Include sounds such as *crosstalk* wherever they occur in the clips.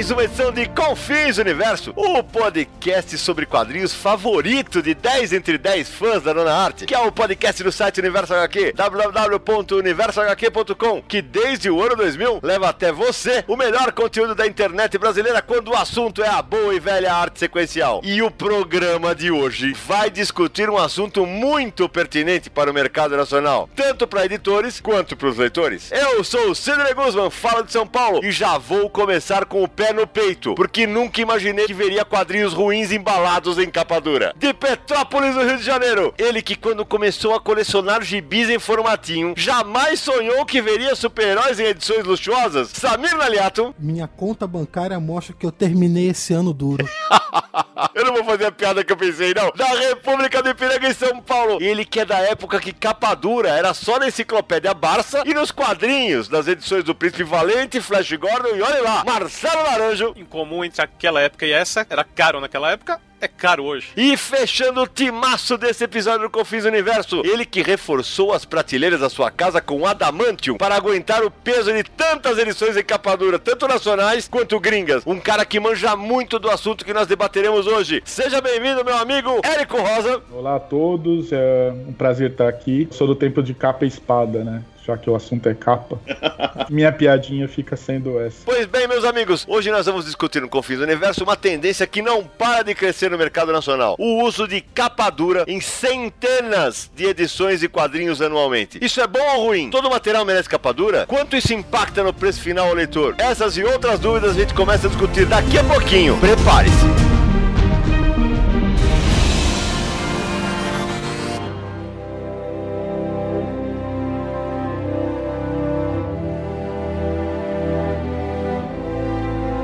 Mais uma edição de Confins Universo, o podcast sobre quadrinhos favorito de 10 entre 10 fãs da Nona Arte, que é o podcast do site Universo HQ, www.universohq.com, que desde o ano 2000 leva até você o melhor conteúdo da internet brasileira quando o assunto é a boa e velha arte sequencial. E o programa de hoje vai discutir um assunto muito pertinente para o mercado nacional, tanto para editores quanto para os leitores. Eu sou o Sidney Guzman, falo de São Paulo e já vou começar com o pé no peito, porque nunca imaginei que veria quadrinhos ruins embalados em capa dura. De Petrópolis, no Rio de Janeiro, ele que quando começou a colecionar gibis em formatinho, jamais sonhou que veria super-heróis em edições luxuosas. Samir Naliato. Minha conta bancária mostra que eu terminei esse ano duro. *laughs* *laughs* eu não vou fazer a piada que eu pensei, não. Da República do Ipiranga em São Paulo. Ele que é da época que capa dura era só na enciclopédia Barça e nos quadrinhos das edições do Príncipe Valente, Flash Gordon e olha lá, Marcelo Laranjo. Em comum entre aquela época e essa, era caro naquela época, é caro hoje. E fechando o timaço desse episódio do Confins Universo, ele que reforçou as prateleiras da sua casa com adamantium para aguentar o peso de tantas edições em capa dura, tanto nacionais quanto gringas. Um cara que manja muito do assunto que nós debateremos hoje. Seja bem-vindo, meu amigo Érico Rosa. Olá a todos, é um prazer estar aqui. Sou do tempo de capa e espada, né? Já que o assunto é capa. *laughs* Minha piadinha fica sendo essa. Pois bem, meus amigos, hoje nós vamos discutir no Confins do Universo uma tendência que não para de crescer no mercado nacional: o uso de capa dura em centenas de edições e quadrinhos anualmente. Isso é bom ou ruim? Todo material merece capa dura? Quanto isso impacta no preço final ao leitor? Essas e outras dúvidas a gente começa a discutir daqui a pouquinho. Prepare-se!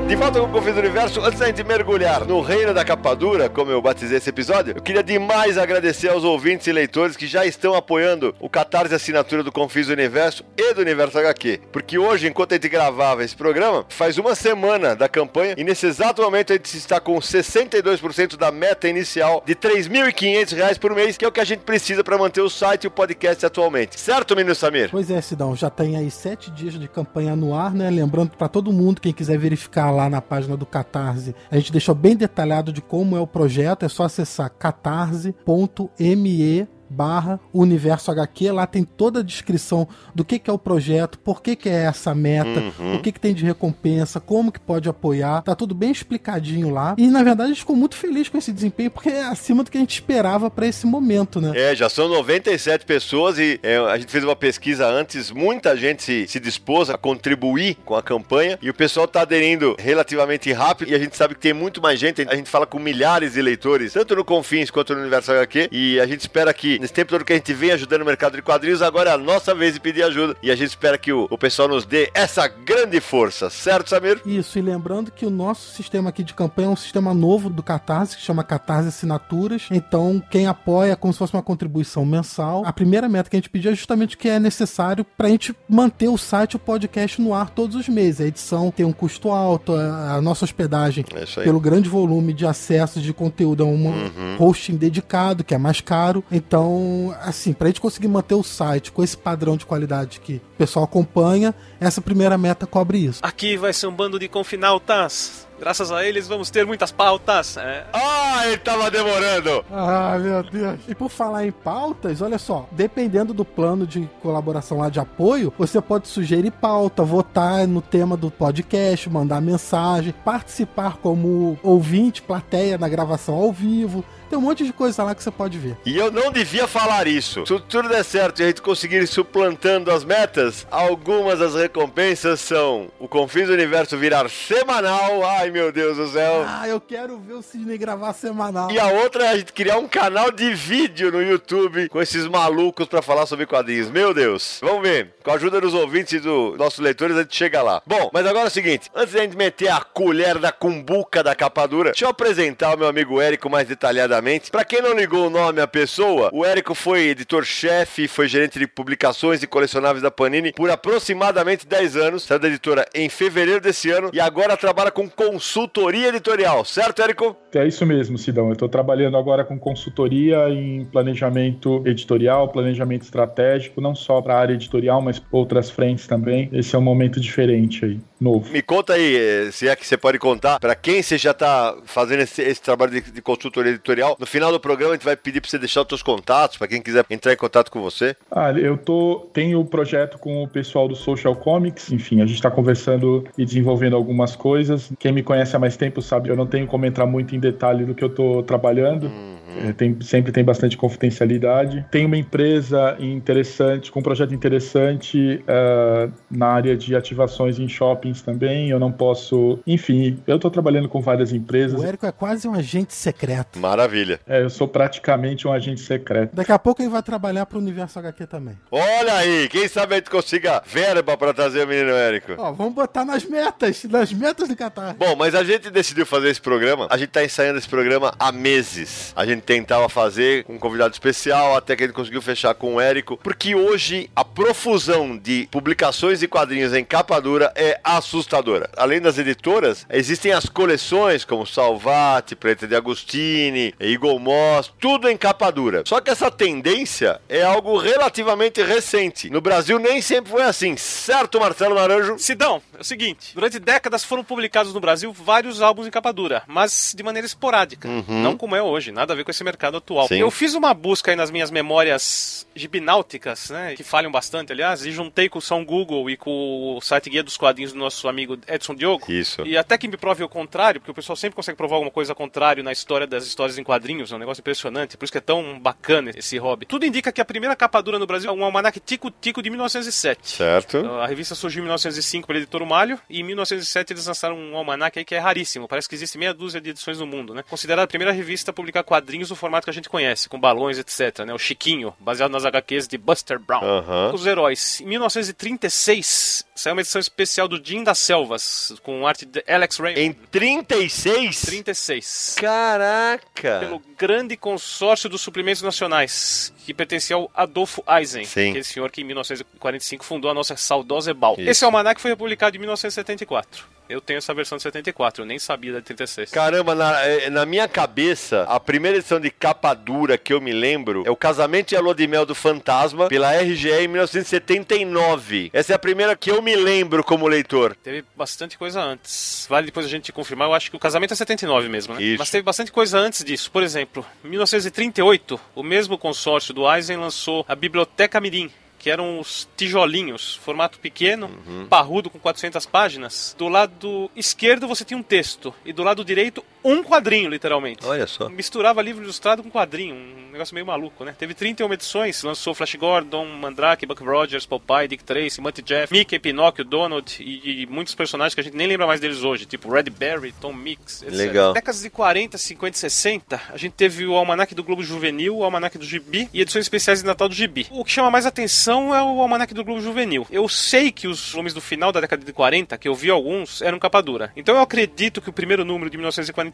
De volta com o Confins do Universo, antes gente mergulhar no reino da capa dura, como eu batizei esse episódio, eu queria demais agradecer aos ouvintes e leitores que já estão apoiando o Catarse Assinatura do Confins do Universo e do Universo HQ. Porque hoje, enquanto a gente gravava esse programa, faz uma semana da campanha e nesse exato momento a gente está com 62% da meta inicial de R$ 3.500 por mês, que é o que a gente precisa para manter o site e o podcast atualmente. Certo, menino Samir? Pois é, Sidão, já tem aí sete dias de campanha no ar, né? Lembrando para todo mundo, quem quiser verificar lá na página do Catarse, a gente deixou bem detalhado de como é o projeto, é só acessar catarse.me barra Universo HQ. Lá tem toda a descrição do que, que é o projeto, por que, que é essa meta, uhum. o que, que tem de recompensa, como que pode apoiar. Tá tudo bem explicadinho lá. E na verdade a gente ficou muito feliz com esse desempenho, porque é acima do que a gente esperava para esse momento, né? É, já são 97 pessoas e é, a gente fez uma pesquisa antes, muita gente se, se dispôs a contribuir com a campanha e o pessoal tá aderindo relativamente rápido e a gente sabe que tem muito mais gente. A gente fala com milhares de leitores, tanto no Confins quanto no Universo HQ, e a gente espera que nesse tempo todo que a gente vem ajudando o mercado de quadrinhos, agora é a nossa vez de pedir ajuda. E a gente espera que o, o pessoal nos dê essa grande força, certo, Samir? Isso, e lembrando que o nosso sistema aqui de campanha é um sistema novo do Catarse, que chama Catarse Assinaturas. Então, quem apoia é como se fosse uma contribuição mensal. A primeira meta que a gente pediu é justamente o que é necessário para a gente manter o site o podcast no ar todos os meses. A edição tem um custo alto, a nossa hospedagem, é pelo grande volume de acessos de conteúdo, é um uhum. hosting dedicado, que é mais caro. Então, então, assim, pra gente conseguir manter o site com esse padrão de qualidade que o pessoal acompanha, essa primeira meta cobre isso. Aqui vai ser um bando de confinautas. Graças a eles vamos ter muitas pautas. É. Ah, ele tava demorando! Ah, meu Deus. E por falar em pautas, olha só, dependendo do plano de colaboração lá de apoio, você pode sugerir pauta, votar no tema do podcast, mandar mensagem, participar como ouvinte, plateia na gravação ao vivo. Tem um monte de coisa lá que você pode ver. E eu não devia falar isso. Se tudo der certo e a gente conseguir ir suplantando as metas, recompensas. Algumas das recompensas são o Confins do Universo virar semanal. Ai, meu Deus do céu. Ah, eu quero ver o Sidney gravar semanal. E a outra é a gente criar um canal de vídeo no YouTube com esses malucos pra falar sobre quadrinhos. Meu Deus. Vamos ver. Com a ajuda dos ouvintes e dos nossos leitores, a gente chega lá. Bom, mas agora é o seguinte. Antes da gente meter a colher da cumbuca da capa dura, deixa eu apresentar o meu amigo Érico mais detalhadamente. Pra quem não ligou o nome à pessoa, o Érico foi editor-chefe, foi gerente de publicações e colecionáveis da Panini por aproximadamente 10 anos. Saiu da editora em fevereiro desse ano e agora trabalha com consultoria editorial. Certo, Érico? É isso mesmo, Sidão. Eu estou trabalhando agora com consultoria em planejamento editorial, planejamento estratégico, não só para a área editorial, mas outras frentes também. Esse é um momento diferente aí, novo. Me conta aí, eh, se é que você pode contar, para quem você já está fazendo esse, esse trabalho de, de, consultoria editorial. No final do programa, a gente vai pedir para você deixar os seus contatos, para quem quiser entrar em contato com você. Ah, eu tô, tenho o um projeto com o pessoal do Social Comics. Enfim, a gente está conversando e desenvolvendo algumas coisas. Quem me conhece há mais tempo sabe, eu não tenho como entrar muito em detalhe do que eu estou trabalhando. Uhum. É, tem, sempre tem bastante confidencialidade. Tem uma empresa interessante, com um projeto interessante uh, na área de ativações em shoppings também. Eu não posso. Enfim, eu estou trabalhando com várias empresas. O Érico é quase um agente secreto. Maravilha. É, eu sou praticamente um agente secreto. Daqui a pouco ele vai trabalhar para o Universo HQ também. Olha aí, quem sabe a gente consiga verba para trazer o menino Érico. Ó, vamos botar nas metas, nas metas do Qatar. Bom, mas a gente decidiu fazer esse programa. A gente está ensaiando esse programa há meses. A gente tentava fazer com um convidado especial, até que ele conseguiu fechar com o Érico, porque hoje a profusão de publicações e quadrinhos em capa dura é assustadora. Além das editoras, existem as coleções como Salvati, Preta de Agostini, Eagle Moss, tudo em capa dura. Só que essa tendência é algo relativamente recente. No Brasil nem sempre foi assim, certo, Marcelo Naranjo? Sidão, é o seguinte, durante décadas foram publicados no Brasil vários álbuns em capa dura, mas de maneira esporádica, uhum. não como é hoje, nada a ver com esse mercado atual. Sim. Eu fiz uma busca aí nas minhas memórias gibináuticas, né, que falham bastante, aliás, e juntei com o São Google e com o site Guia dos Quadrinhos do nosso amigo Edson Diogo. Isso. E até que me prove o contrário, porque o pessoal sempre consegue provar alguma coisa ao contrário na história das histórias em quadrinhos, é um negócio impressionante, por isso que é tão bacana esse hobby. Tudo indica que a primeira capa dura no Brasil é um almanac Tico Tico de 1907. Certo. A revista surgiu em 1905 pela editora Malho e em 1907 eles lançaram um almanac aí que é raríssimo, parece que existe meia dúzia de edições no mundo, né? Considerada a primeira revista a publicar quadrinhos no formato que a gente conhece, com balões, etc, né? O Chiquinho, baseado nas HQs de Buster Brown. Uhum. Os heróis. Em 1936 saiu uma edição especial do Jim das Selvas, com arte de Alex Raymond. Em 36? 36. Caraca! Pelo grande consórcio dos suplementos nacionais, que pertencia ao Adolfo Eisen, Sim. aquele senhor que em 1945 fundou a nossa saudosa Ebal. Esse almanac foi publicado em 1974. Eu tenho essa versão de 74, eu nem sabia da 36. Caramba, na, na, minha cabeça, a primeira edição de capa dura que eu me lembro é o Casamento e a Lua de Mel do Fantasma, pela RGE em 1979. Essa é a primeira que eu me lembro como leitor. Teve bastante coisa antes. Vale depois a gente confirmar, eu acho que o casamento é 79 mesmo, né? Isso. Mas teve bastante coisa antes disso. Por exemplo, em 1938, o mesmo consórcio do Eisen lançou a Biblioteca Mirim, que eram os tijolinhos, formato pequeno, uhum. parrudo com 400 páginas. Do lado esquerdo você tinha um texto e do lado direito um quadrinho, literalmente. Olha só. Misturava livro ilustrado com quadrinho, um negócio meio maluco, né? Teve 31 edições, lançou Flash Gordon, Mandrake, Buck Rogers, Popeye, Dick Tracy, Monty Jeff, Mickey, Pinóquio, Donald e, e, muitos personagens que a gente nem lembra mais deles hoje, tipo Red Berry, Tom Mix, etc. Legal. Décadas de 40, 50 e 60, a gente teve o Almanac do Globo Juvenil, o Almanac do Gibi e edições especiais de Natal do Gibi. O que chama mais atenção é o Almanac do Globo Juvenil. Eu sei que os volumes do final da década de 40, que eu vi alguns, eram capa dura. Então eu acredito que o primeiro número de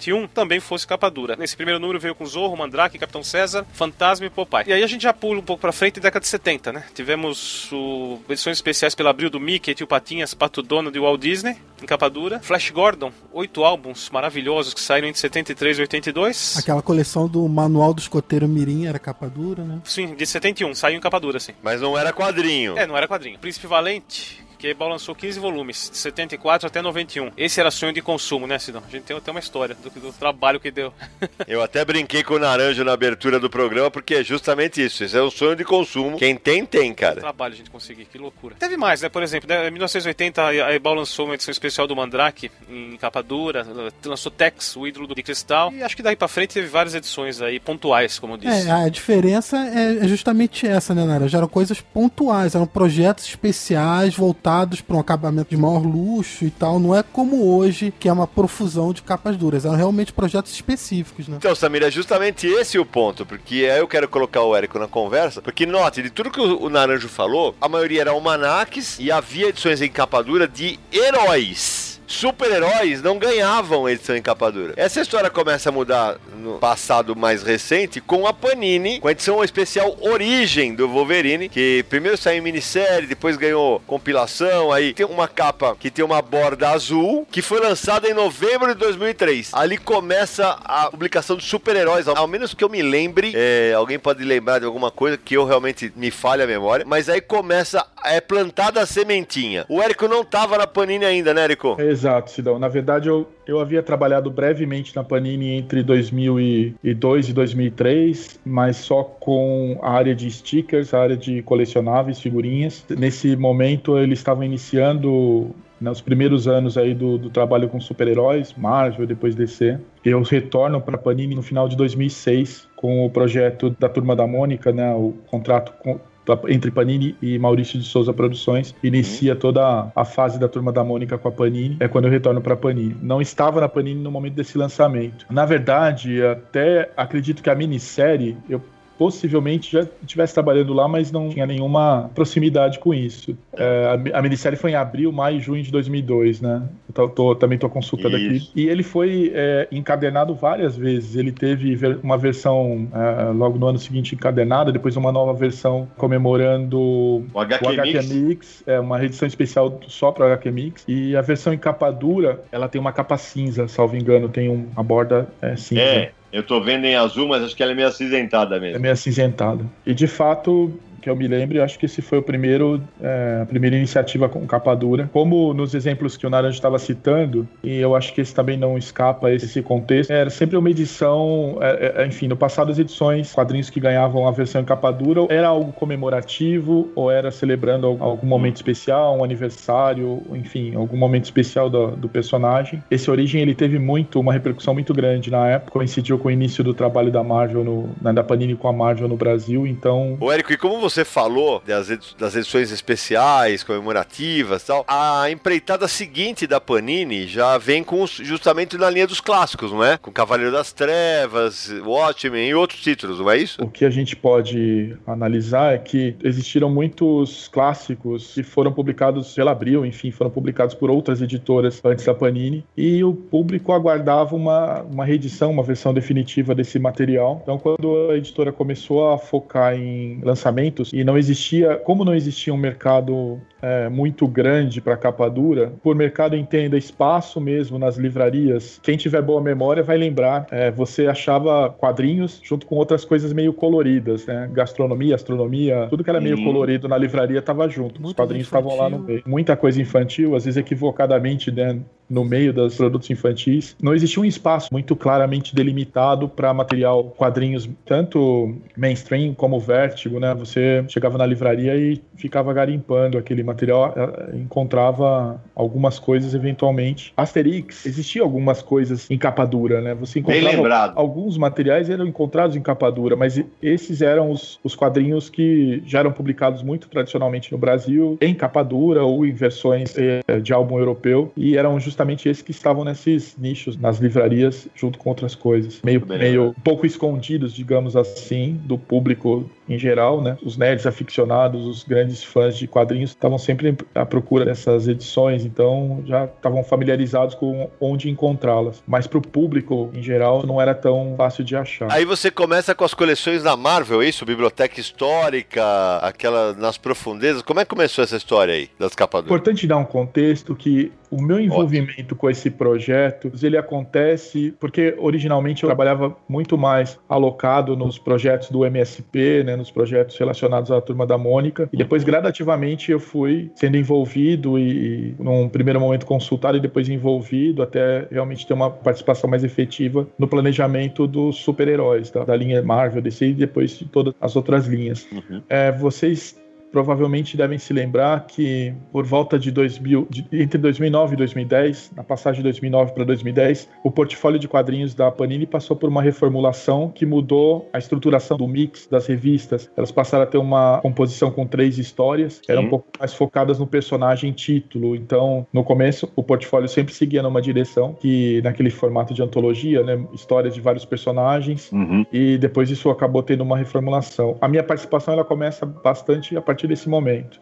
1941 também fosse capa dura. Nesse primeiro número veio com Zorro, Mandrake, Capitão César, Fantasma e Popeye. E aí a gente já pula um pouco pra frente, década de 70, né? Tivemos o... edições especiais pela Abril do Mickey, Tio Patinhas, Pato Donald e Walt Disney, em capa dura. Flash Gordon, oito álbuns maravilhosos que saíram entre 73 e 82. Aquela coleção do Manual do Escoteiro Mirim era capa dura, né? Sim, de 71, saiu em capa dura, sim. Mas não era quadrinho. É, não era quadrinho. Príncipe Valente, que a Ebal lançou 15 volumes, de 74 até 91. Esse era sonho de consumo, né, Sidão? A gente tem até uma história do, do trabalho que deu. *laughs* Eu até brinquei com o Naranjo na abertura do programa, porque é justamente isso. Esse é o sonho de consumo. Quem tem, tem, cara. Trabalho a gente conseguir, que loucura. Teve mais, né? Por exemplo, né, em 1980 a Ebal lançou uma edição especial do Mandrake em capa dura, lançou Tex, o ídolo do cristal, e acho que daí pra frente teve várias edições aí pontuais, como eu disse. É, a diferença é justamente essa, né, Nara? Já eram coisas pontuais, eram projetos especiais voltados para um acabamento de maior luxo e tal. Não é como hoje, que é uma profusão de capas duras. Eram realmente projetos específicos, né? Então, Samir, é justamente esse o ponto, porque aí eu quero colocar o Érico na conversa, porque note, de tudo que o Naranjo falou, a maioria era almanaques e havia edições em capa dura de heróis super-heróis não ganhavam edição em capa dura. Essa história começa a mudar no passado mais recente com a Panini, com a edição especial Origem do Wolverine, que primeiro saiu em minissérie, depois ganhou compilação, aí tem uma capa que tem uma borda azul, que foi lançada em novembro de 2003. Ali começa a publicação de super-heróis, ao menos que eu me lembre, é, alguém pode lembrar de alguma coisa que eu realmente me falha a memória, mas aí começa, é plantada a sementinha. O Érico não tava na Panini ainda, né, Érico? Exato. Sidão. Na verdade, eu, eu havia trabalhado brevemente na Panini entre 2002 e 2003, mas só com a área de stickers, a área de colecionáveis, figurinhas. Nesse momento, eles estavam iniciando né, os primeiros anos aí do, do trabalho com super-heróis, Marvel, depois DC. Eu retorno para a Panini no final de 2006 com o projeto da Turma da Mônica, né, o contrato com, entre Panini e Maurício de Souza Produções. Inicia toda a fase da Turma da Mônica com a Panini. É quando eu retorno para Panini. Não estava na Panini no momento desse lançamento. Na verdade, até acredito que a minissérie eu possivelmente já estivesse trabalhando lá, mas não tinha nenhuma proximidade com isso. É, a, a minissérie foi em abril, maio e junho de 2002, né? Eu tô, tô, também estou consultando isso. aqui. E ele foi é, encadernado várias vezes. Ele teve ver, uma versão é, logo no ano seguinte encadernada, depois uma nova versão comemorando o HQ, o HQ Mix. Mix, é uma edição especial só para o HQ Mix. E a versão em capa dura, ela tem uma capa cinza, salvo engano, tem um, uma borda é, cinza. É. Eu tô vendo em azul, mas acho que ela é meio acinzentada mesmo. É meio acinzentada. E de fato, que eu me lembre, acho que esse foi o primeiro, é, a primeira iniciativa com capa dura. Como nos exemplos que o Naranjo estava citando, e eu acho que esse também não escapa a esse contexto, era sempre uma edição, é, é, enfim, no passado as edições, quadrinhos que ganhavam a versão em capa dura, era algo comemorativo, ou era celebrando algum momento especial, um aniversário, enfim, algum momento especial do, do personagem. Esse Origem, ele teve muito, uma repercussão muito grande na época, coincidiu com o início do trabalho da Marvel, no, né, da Panini com a Marvel no Brasil, então... Ô, Érico, e como você você falou das, das edições especiais, comemorativas tal, a empreitada seguinte da Panini já vem com justamente na linha dos clássicos, não é? Com Cavaleiro das Trevas, Watchmen e outros títulos, não é isso? O que a gente pode analisar é que existiram muitos clássicos que foram publicados pela Abril, enfim, foram publicados por outras editoras antes da Panini, e o público aguardava uma, uma reedição, uma versão definitiva desse material. Então, quando a editora começou a focar em lançamentos, e não existia, como não existia um mercado é, muito grande para capa dura, por mercado entenda espaço mesmo nas livrarias. Quem tiver boa memória vai lembrar, é, você achava quadrinhos junto com outras coisas meio coloridas, né? Gastronomia, astronomia, tudo que era meio colorido na livraria estava junto. Muito Os quadrinhos estavam lá no meio. Muita coisa infantil, às vezes equivocadamente, né? no meio dos produtos infantis. Não existia um espaço muito claramente delimitado para material quadrinhos, tanto mainstream como vértigo, né? Você chegava na livraria e ficava garimpando aquele material, eh, encontrava algumas coisas eventualmente. Asterix, existia algumas coisas em capa dura, né? Você encontrava alguns materiais eram encontrados em capa dura, mas esses eram os, os quadrinhos que já eram publicados muito tradicionalmente no Brasil, em capa dura ou em versões eh, de álbum europeu, e eram justamente justamente esses que estavam nesses nichos, nas livrarias, junto com outras coisas. Meio, meio pouco escondidos, digamos assim, do público em geral, né? Os nerds aficionados, os grandes fãs de quadrinhos estavam sempre à procura dessas edições, então já estavam familiarizados com onde encontrá-las. Mas para o público em geral não era tão fácil de achar. Aí você começa com as coleções da Marvel, é isso? Biblioteca histórica, aquela nas profundezas. Como é que começou essa história aí das capas? Importante dar um contexto que o meu envolvimento Ótimo. com esse projeto, ele acontece porque originalmente eu trabalhava muito mais alocado nos projetos do MSP, né? nos projetos relacionados à turma da Mônica. E depois, gradativamente, eu fui sendo envolvido e, e num primeiro momento, consultado e depois envolvido até realmente ter uma participação mais efetiva no planejamento dos super-heróis, da, da, linha Marvel, DC e depois de todas as outras linhas. Uhum. É, vocês provavelmente devem se lembrar que por volta de 2000, de, entre 2009 e 2010, na passagem de 2009 para 2010, o portfólio de quadrinhos da Panini passou por uma reformulação que mudou a estruturação do mix das revistas. Elas passaram a ter uma composição com três histórias, Sim. eram um pouco mais focadas no personagem título. Então, no começo, o portfólio sempre seguia numa direção que naquele formato de antologia, né, histórias de vários personagens, uhum. e depois isso acabou tendo uma reformulação. A minha participação ela começa bastante a partir partir desse momento.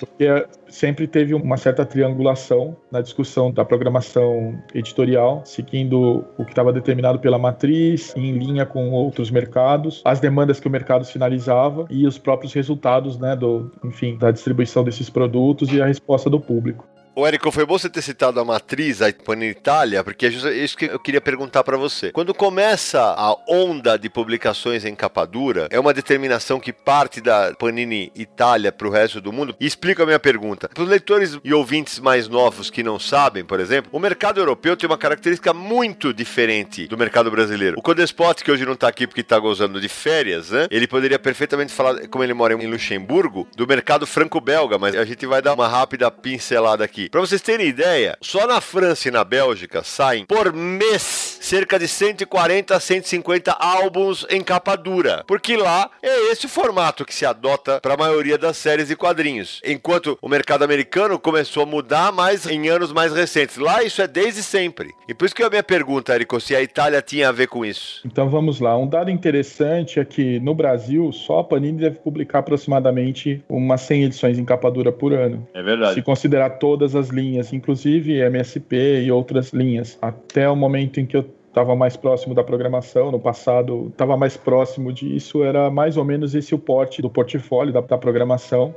Porque sempre teve uma certa triangulação na discussão da programação editorial, seguindo o que estava determinado pela matriz, em linha com outros mercados, as demandas que o mercado sinalizava e os próprios resultados, né, do, enfim, da distribuição desses produtos e a resposta do público. O Érico, foi bom você ter citado a matriz, a Itália, porque é isso que eu queria perguntar para você. Quando começa a onda de publicações em capa dura, é uma determinação que parte da Panini Itália para o resto do mundo? E explica a minha pergunta. Para os leitores e ouvintes mais novos que não sabem, por exemplo, o mercado europeu tem uma característica muito diferente do mercado brasileiro. O Codespot, que hoje não está aqui porque está gozando de férias, né? Ele poderia perfeitamente falar, como ele mora em Luxemburgo, do mercado franco-belga, mas a gente vai dar uma rápida pincelada aqui. Para vocês terem ideia, só na França e na Bélgica saem por mês cerca de 140 a 150 álbuns em capa dura, porque lá é esse o formato que se adota para a maioria das séries e quadrinhos. Enquanto o mercado americano começou a mudar mais em anos mais recentes. Lá isso é desde sempre. E por isso que a minha pergunta, Érico, se a Itália tinha a ver com isso. Então vamos lá. Um dado interessante é que no Brasil só a Panini deve publicar aproximadamente umas 100 edições em capa dura por ano. É verdade. Se considerar todas as linhas, inclusive MSP e outras linhas. Até o momento em que eu estava mais próximo da programação, no passado estava mais próximo disso, era mais ou menos esse o porte do portfólio da, da programação.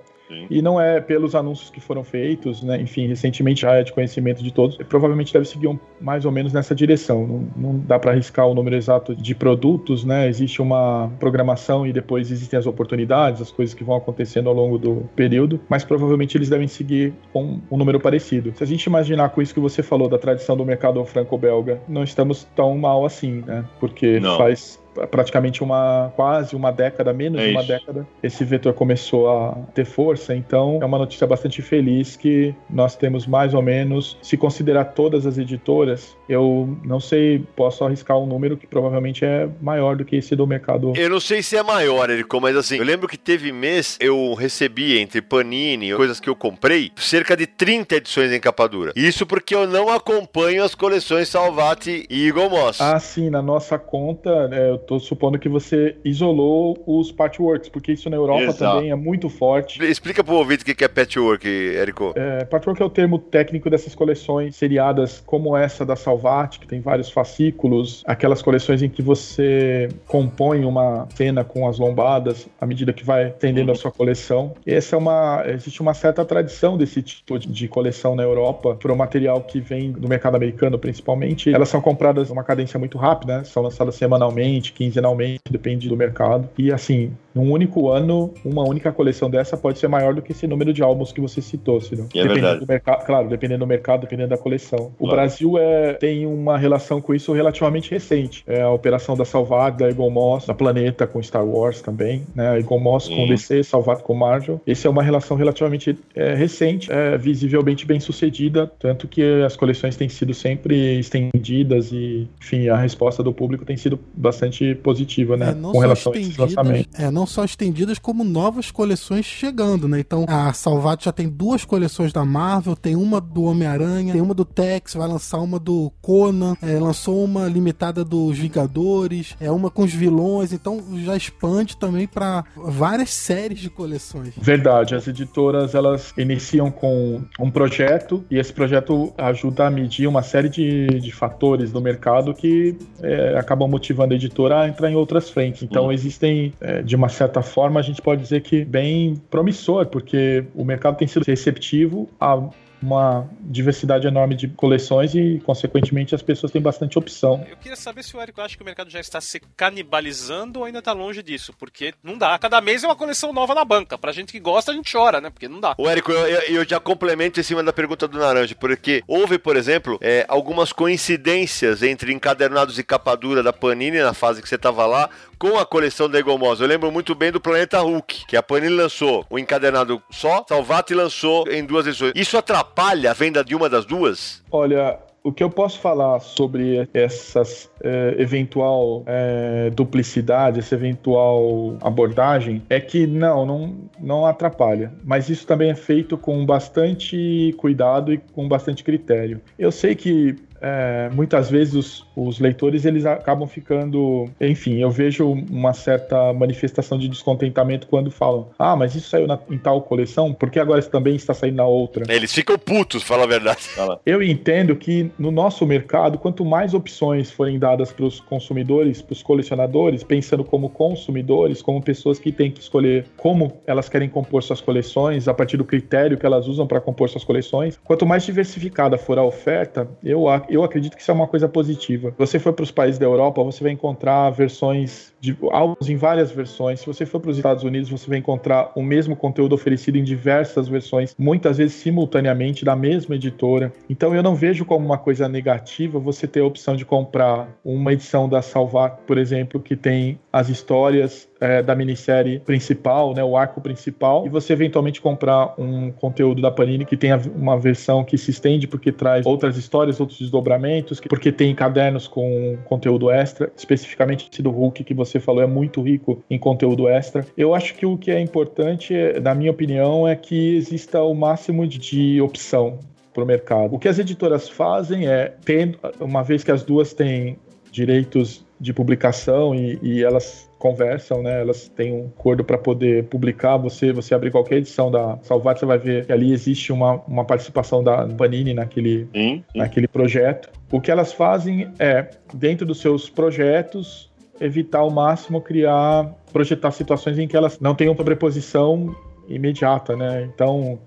E não é pelos anúncios que foram feitos, né? Enfim, recentemente já é de conhecimento de todos. Provavelmente deve seguir um, mais ou menos nessa direção. Não, não dá para arriscar o número exato de produtos, né? Existe uma programação e depois existem as oportunidades, as coisas que vão acontecendo ao longo do período, mas provavelmente eles devem seguir com um número parecido. Se a gente imaginar com isso que você falou da tradição do mercado franco-belga, não estamos tão mal assim, né? Porque não. faz praticamente uma quase uma década, menos é de uma década, esse vetor começou a ter força. Então é uma notícia bastante feliz que nós temos mais ou menos, se considerar todas as editoras, eu não sei, posso arriscar um número que provavelmente é maior do que esse do mercado. Eu não sei se é maior, Erico, mas assim, eu lembro que teve mês eu recebi entre Panini, coisas que eu comprei, cerca de 30 edições em capa dura. Isso porque eu não acompanho as coleções Salvati e Eagle Moss. Ah, sim, na nossa conta, é, eu tô supondo que você isolou os patchworks, porque isso na Europa Exato. também é muito forte. Explica pro ouvinte o que é patchwork, Érico. É, patchwork é o termo técnico dessas coleções seriadas como essa da Salvat, que tem vários fascículos, aquelas coleções em que você compõe uma cena com as lombadas à medida que vai tendendo uhum. a sua coleção. Essa é uma existe uma certa tradição desse tipo de coleção na Europa, por um material que vem do mercado americano principalmente. Elas são compradas numa cadência muito rápida, né? são lançadas semanalmente quinzenalmente, depende do mercado. E assim, num único ano, uma única coleção dessa pode ser maior do que esse número de álbuns que você citou, Ciro. É dependendo do mercado, claro, dependendo do mercado, dependendo da coleção. O Brasil é, tem uma relação com isso relativamente recente. É a operação da Salvat, da Eagle Moss, da Planeta com Star Wars também, né? A Eagle Moss com DC, Salvat com Marvel. Essa é uma relação relativamente é, recente, é, visivelmente bem sucedida, tanto que as coleções têm sido sempre estendidas e, enfim, a resposta do público tem sido bastante positiva, né? É, com relação a esses lançamentos. É, não não só estendidas, como novas coleções chegando, né? Então, a Salvat já tem duas coleções da Marvel, tem uma do Homem-Aranha, tem uma do Tex, vai lançar uma do Conan, é, lançou uma limitada dos Vingadores, é uma com os vilões, então já expande também para várias séries de coleções. Verdade, as editoras elas iniciam com um projeto e esse projeto ajuda a medir uma série de, de fatores do mercado que é, acabam motivando a editora a entrar em outras frentes. Então, hum. existem é, de uma certa forma, a gente pode dizer que bem promissor, porque o mercado tem sido receptivo a uma diversidade enorme de coleções e, consequentemente, as pessoas têm bastante opção. Eu queria saber se o Érico acha que o mercado já está se canibalizando ou ainda está longe disso, porque não dá. Cada mês é uma coleção nova na banca. Pra gente que gosta, a gente chora, né? Porque não dá. O Érico, eu, eu, eu já complemento em cima da pergunta do Naranja, porque houve, por exemplo, é, algumas coincidências entre encadernados e capa dura da Panini na fase que você estava lá, com a coleção da Egomos. Eu lembro muito bem do Planeta Hulk, que a Panini lançou o encadernado só, Salvati lançou em duas edições. Isso atrapalha a venda de uma das duas? Olha, o que eu posso falar sobre essas é, eventual é, duplicidade, essa eventual abordagem, é que não, não, não atrapalha. Mas isso também é feito com bastante cuidado e com bastante critério. Eu sei que é, muitas vezes os, os, leitores eles acabam ficando, enfim, eu vejo uma certa manifestação de descontentamento quando falam, ah, mas isso saiu na, em tal coleção, por que agora isso também está saindo na outra? Eles ficam putos, fala a verdade. Eu entendo que no nosso mercado, quanto mais opções forem dadas para os consumidores, para os colecionadores, pensando como consumidores, como pessoas que têm que escolher como elas querem compor suas coleções, a partir do critério que elas usam para compor suas coleções, quanto mais diversificada for a oferta, eu eu acredito que isso é uma coisa positiva. Você for para os países da Europa, você vai encontrar versões de álbuns em várias versões. Se você for para os Estados Unidos, você vai encontrar o mesmo conteúdo oferecido em diversas versões, muitas vezes simultaneamente da mesma editora. Então eu não vejo como uma coisa negativa você ter a opção de comprar uma edição da Salvar, por exemplo, que tem as histórias é, da minissérie principal, né, o arco principal, e você eventualmente comprar um conteúdo da Panini que tenha uma versão que se estende porque traz outras histórias, outros desdobramentos, porque tem cadernos com conteúdo extra, especificamente esse do Hulk que você falou é muito rico em conteúdo extra. Eu acho que o que é importante, na minha opinião, é que exista o máximo de opção para o mercado. O que as editoras fazem é, tendo, uma vez que as duas têm direitos de publicação e, e elas conversam, né? Elas têm um acordo para poder publicar. Você, você abrir qualquer edição da Salvat, você vai ver que ali existe uma, uma participação da Panini naquele, sim, sim. naquele projeto. O que elas fazem é, dentro dos seus projetos, evitar ao máximo criar, projetar situações em que elas não tenham sobreposição imediata, né? Então,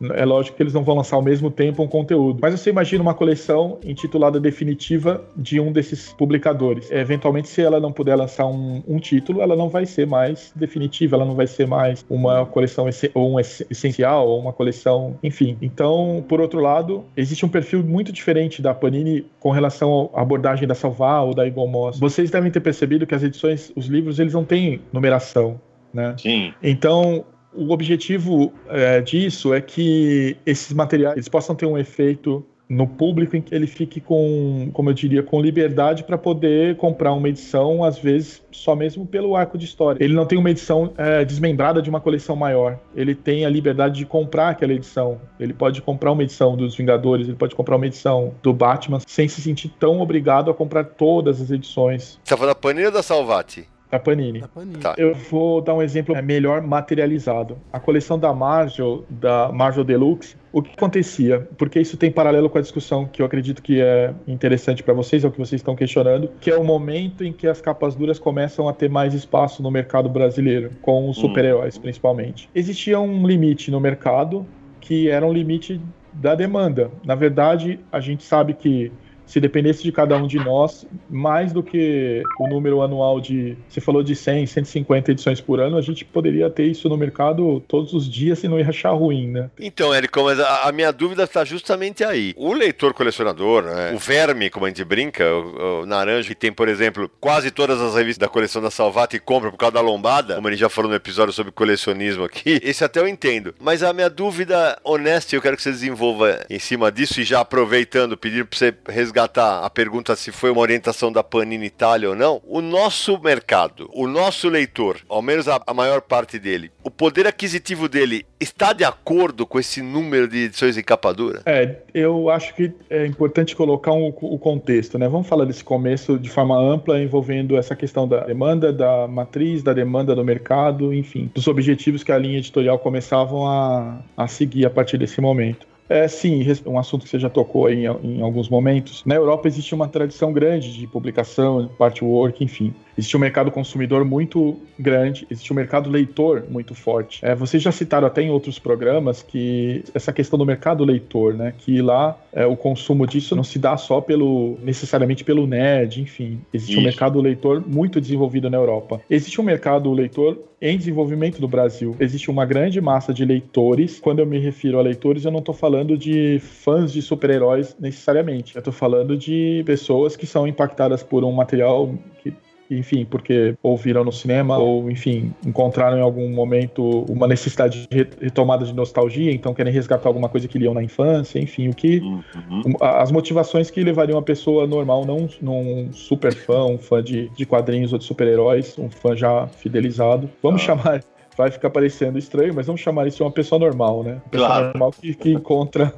é lógico que eles não vão lançar ao mesmo tempo um conteúdo. Mas você imagina uma coleção intitulada definitiva de um desses publicadores. Eventualmente, se ela não puder lançar um, um título, ela não vai ser mais definitiva, ela não vai ser mais uma coleção ou um essencial, ou uma coleção, enfim. Então, por outro lado, existe um perfil muito diferente da Panini com relação à abordagem da Salvar ou da Igomos. Vocês devem ter percebido que as edições, os livros, eles não têm numeração. Né? Sim. Então, o objetivo é, disso é que esses materiais possam ter um efeito no público em que ele fique com, como eu diria, com liberdade para poder comprar uma edição, às vezes só mesmo pelo arco de história. Ele não tem uma edição é, desmembrada de uma coleção maior. Ele tem a liberdade de comprar aquela edição. Ele pode comprar uma edição dos Vingadores, ele pode comprar uma edição do Batman, sem se sentir tão obrigado a comprar todas as edições. Você tá falando da Panini ou da Salvati? Da Panini. Da Panini. Tá. Eu vou dar um exemplo melhor materializado. A coleção da Marvel, da Marvel Deluxe, o que acontecia? Porque isso tem paralelo com a discussão que eu acredito que é interessante para vocês, é o que vocês estão questionando, que é o momento em que as capas duras começam a ter mais espaço no mercado brasileiro, com os hum. super-heróis principalmente. Existia um limite no mercado que era um limite da demanda. Na verdade, a gente sabe que se dependesse de cada um de nós, mais do que o número anual de. Você falou de 100, 150 edições por ano, a gente poderia ter isso no mercado todos os dias e não ia achar ruim, né? Então, Érico, mas a, minha dúvida está justamente aí. O leitor colecionador, né? o verme, como a gente brinca, o, o naranja, que tem, por exemplo, quase todas as revistas da coleção da Salvata e compra por causa da lombada, como a gente já falou no episódio sobre colecionismo aqui, *laughs* esse até eu entendo. Mas a minha dúvida honesta, eu quero que você desenvolva em cima disso e já aproveitando, pedir para você resgatar resgatar a pergunta se foi uma orientação da Panini Itália ou não, o nosso mercado, o nosso leitor, ao menos a, a maior parte dele, o poder aquisitivo dele está de acordo com esse número de edições em capa dura? É, eu acho que é importante colocar um, o contexto, né? Vamos falar desse começo de forma ampla, envolvendo essa questão da demanda, da matriz, da demanda do mercado, enfim, dos objetivos que a linha editorial começavam a, a seguir a partir desse momento. É, sim, um assunto que você já tocou aí em, em alguns momentos. Na Europa existe uma tradição grande de publicação, artwork, enfim. Existe um mercado consumidor muito grande, existe um mercado leitor muito forte. É, vocês já citaram até em outros programas que essa questão do mercado leitor, né? Que lá é, o consumo disso não se dá só pelo necessariamente pelo nerd, enfim. Existe Isso. um mercado leitor muito desenvolvido na Europa. Existe um mercado leitor em desenvolvimento no Brasil. Existe uma grande massa de leitores. Quando eu me refiro a leitores, eu não estou falando de fãs de super-heróis necessariamente. Eu estou falando de pessoas que são impactadas por um material que enfim, porque ouviram no cinema ou, enfim, encontraram em algum momento uma necessidade de retomada de nostalgia, então querem resgatar alguma coisa que liam na infância, enfim, o que uhum. as motivações que levariam uma pessoa normal, não, não um super fã, um fã de, de quadrinhos ou de super-heróis, um fã já fidelizado. Vamos ah. chamar vai ficar parecendo estranho, mas vamos chamar isso de uma pessoa normal, né? Uma pessoa claro. normal que, que encontra,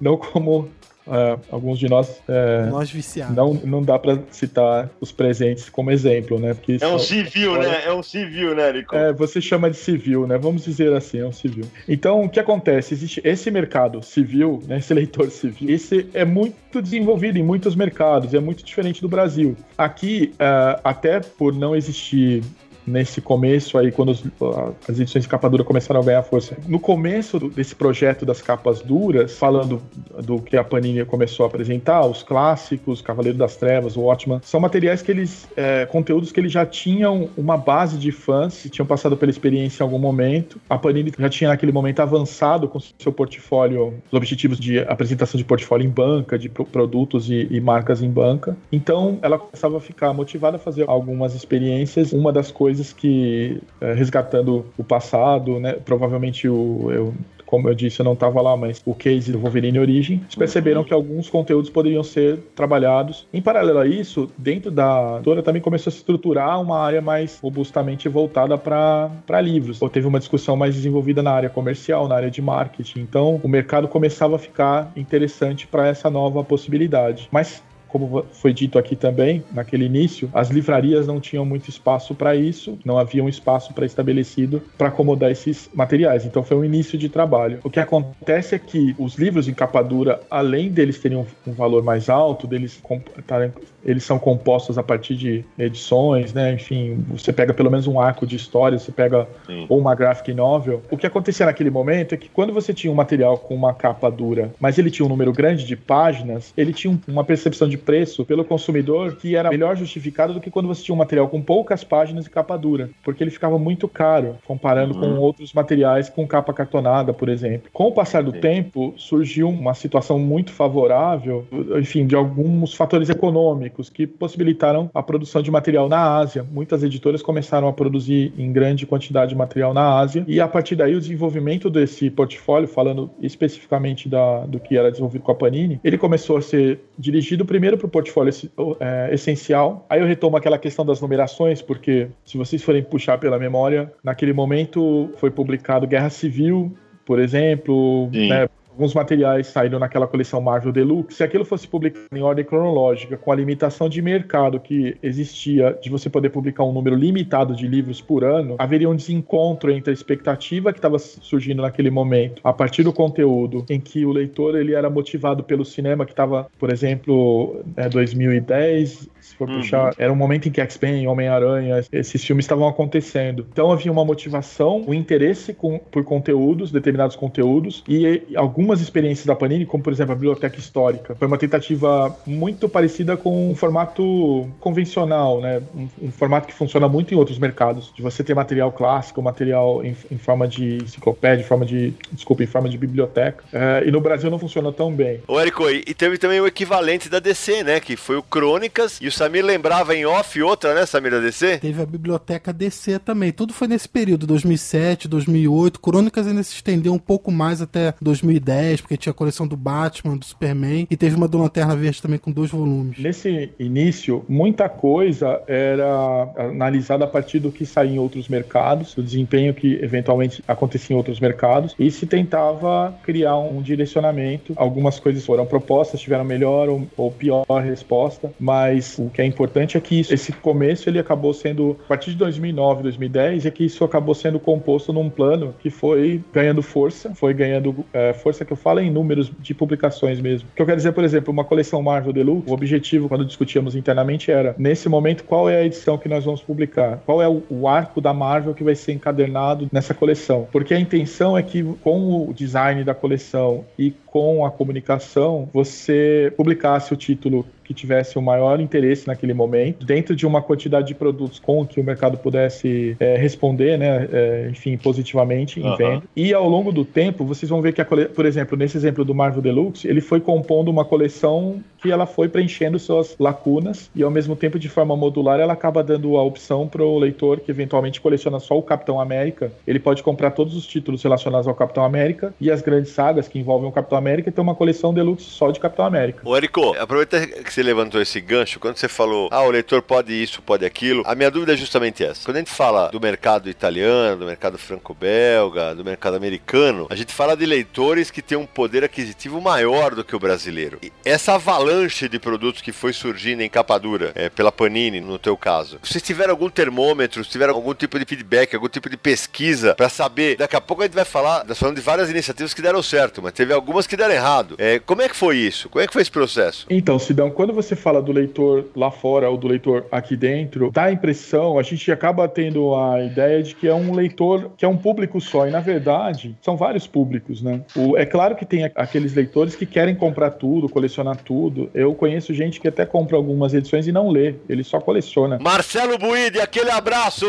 não como é, alguns de nós. É, nós viciados. Não, não dá para citar os presentes como exemplo, né? Porque é um civil, né? É um civil, né, Nico? É, você chama de civil, né? Vamos dizer assim, é um civil. Então, o que acontece? Existe esse mercado civil, né? Esse leitor civil, esse é muito desenvolvido em muitos mercados, é muito diferente do Brasil. Aqui, uh, até por não existir nesse começo aí, quando os, as edições de capa dura começaram a ganhar força. No começo desse projeto das capas duras, falando do que a Panini começou a apresentar, os clássicos, Cavaleiro das Trevas, o Watchman, são materiais que eles, é, conteúdos que eles já tinham uma base de fãs, que tinham passado pela experiência em algum momento. A Panini já tinha naquele momento avançado com seu portfólio, os objetivos de apresentação de portfólio em banca, de produtos e, e marcas em banca. Então, ela começava a ficar motivada a fazer algumas experiências. Uma das coisas coisas que, é, resgatando o passado, né, provavelmente o, eu como eu disse, eu não estava lá, mas o case do Wolverine Origem, eles perceberam que alguns conteúdos poderiam ser trabalhados. Em paralelo a isso, dentro da editora também começou a se estruturar uma área mais robustamente voltada para livros. Ou teve uma discussão mais desenvolvida na área comercial, na área de marketing. Então, o mercado começava a ficar interessante para essa nova possibilidade. Mas como foi dito aqui também, naquele início, as livrarias não tinham muito espaço para isso, não havia um espaço para-estabelecido para acomodar esses materiais. Então foi um início de trabalho. O que acontece é que os livros em capa dura, além deles terem um, valor mais alto, deles eles são compostos a partir de edições, né? Enfim, você pega pelo menos um arco de história, você pega Sim. ou uma graphic novel. O que acontecia naquele momento é que quando você tinha um material com uma capa dura, mas ele tinha um número grande de páginas, ele tinha uma percepção de preço pelo consumidor que era melhor justificado do que quando você tinha um material com poucas páginas e capa dura, porque ele ficava muito caro comparando uhum. com outros materiais com capa cartonada, por exemplo. Com o passar do Sim. tempo, surgiu uma situação muito favorável, enfim, de alguns fatores econômicos que possibilitaram a produção de material na Ásia. Muitas editoras começaram a produzir em grande quantidade de material na Ásia e a partir daí o desenvolvimento desse portfólio, falando especificamente da, do que era desenvolvido com a Panini, ele começou a ser dirigido primeiro primeiro para o portfólio é, essencial. Aí eu retomo aquela questão das numerações, porque se vocês forem puxar pela memória, naquele momento foi publicado Guerra Civil, por exemplo, né, alguns materiais saíram naquela coleção Marvel Deluxe, se aquilo fosse publicado em ordem cronológica, com a limitação de mercado que existia de você poder publicar um número limitado de livros por ano, haveria um desencontro entre a expectativa que estava surgindo naquele momento, a partir do conteúdo, em que o leitor ele era motivado pelo cinema que estava, por exemplo, é, 2010, se for uhum. puxar, era um momento em que X-Men, Homem-Aranha, esses filmes estavam acontecendo. Então havia uma motivação, um interesse com, por conteúdos, determinados conteúdos, e algumas experiências da Panini, como por exemplo a Biblioteca Histórica, foi uma tentativa muito parecida com um formato convencional, né? Um, um formato que funciona muito em outros mercados, de você ter material clássico, material em, em forma de enciclopédia, em forma de, desculpa, em forma de biblioteca. É, e no Brasil não funciona tão bem. Ô, Érico, e teve também o equivalente da DC, né? Que foi o Crônicas e o Samir lembrava em off outra, né, Samir, da DC? Teve a biblioteca DC também. Tudo foi nesse período, 2007, 2008. Crônicas ainda se estendeu um pouco mais até 2010, porque tinha a coleção do Batman, do Superman, e teve uma do Lanterna Verde também com dois volumes. Nesse início, muita coisa era analisada a partir do que saía em outros mercados, o desempenho que eventualmente acontecia em outros mercados, e se tentava criar um direcionamento. Algumas coisas foram propostas, tiveram melhor ou, ou pior resposta, mas o que é importante é que isso, esse começo ele acabou sendo, a partir de 2009, 2010, é que isso acabou sendo composto num plano que foi ganhando força, foi ganhando é, força que eu falo é em números de publicações mesmo. O que eu quero dizer, por exemplo, uma coleção Marvel Deluxe, o objetivo, quando discutíamos internamente, era, nesse momento, qual é a edição que nós vamos publicar? Qual é o, o arco da Marvel que vai ser encadernado nessa coleção? Porque a intenção é que, com o design da coleção e com a comunicação, você publicasse o título que tivesse o maior interesse naquele momento, dentro de uma quantidade de produtos com que o mercado pudesse é, responder, né, é, enfim, positivamente em uhum. venda. E ao longo do tempo, vocês vão ver que, a cole... por exemplo, nesse exemplo do Marvel Deluxe, ele foi compondo uma coleção que ela foi preenchendo suas lacunas e ao mesmo tempo de forma modular ela acaba dando a opção para o leitor que eventualmente coleciona só o Capitão América, ele pode comprar todos os títulos relacionados ao Capitão América e as grandes sagas que envolvem o Capitão América e ter uma coleção deluxe só de Capitão América. Ô Erico, aproveita que você levantou esse gancho, quando você falou, ah, o leitor pode isso, pode aquilo, a minha dúvida é justamente essa. Quando a gente fala do mercado italiano, do mercado franco-belga, do mercado americano, a gente fala de leitores que têm um poder aquisitivo maior do que o brasileiro. E essa avalanche de produtos que foi surgindo em capa dura, é, pela Panini, no teu caso, vocês tiveram algum termômetro, tiveram algum tipo de feedback, algum tipo de pesquisa para saber, daqui a pouco a gente vai falar, nós falamos de várias iniciativas que deram certo, mas teve algumas que deram errado. É, como é que foi isso? Como é que foi esse processo? Então, Sidão, quando você fala fala do leitor lá fora ou do leitor aqui dentro, dá a impressão, a gente acaba tendo a ideia de que é um leitor, que é um público só, e na verdade são vários públicos, né? O, é claro que tem aqueles leitores que querem comprar tudo, colecionar tudo. Eu conheço gente que até compra algumas edições e não lê, ele só coleciona. Marcelo Buide, aquele abraço!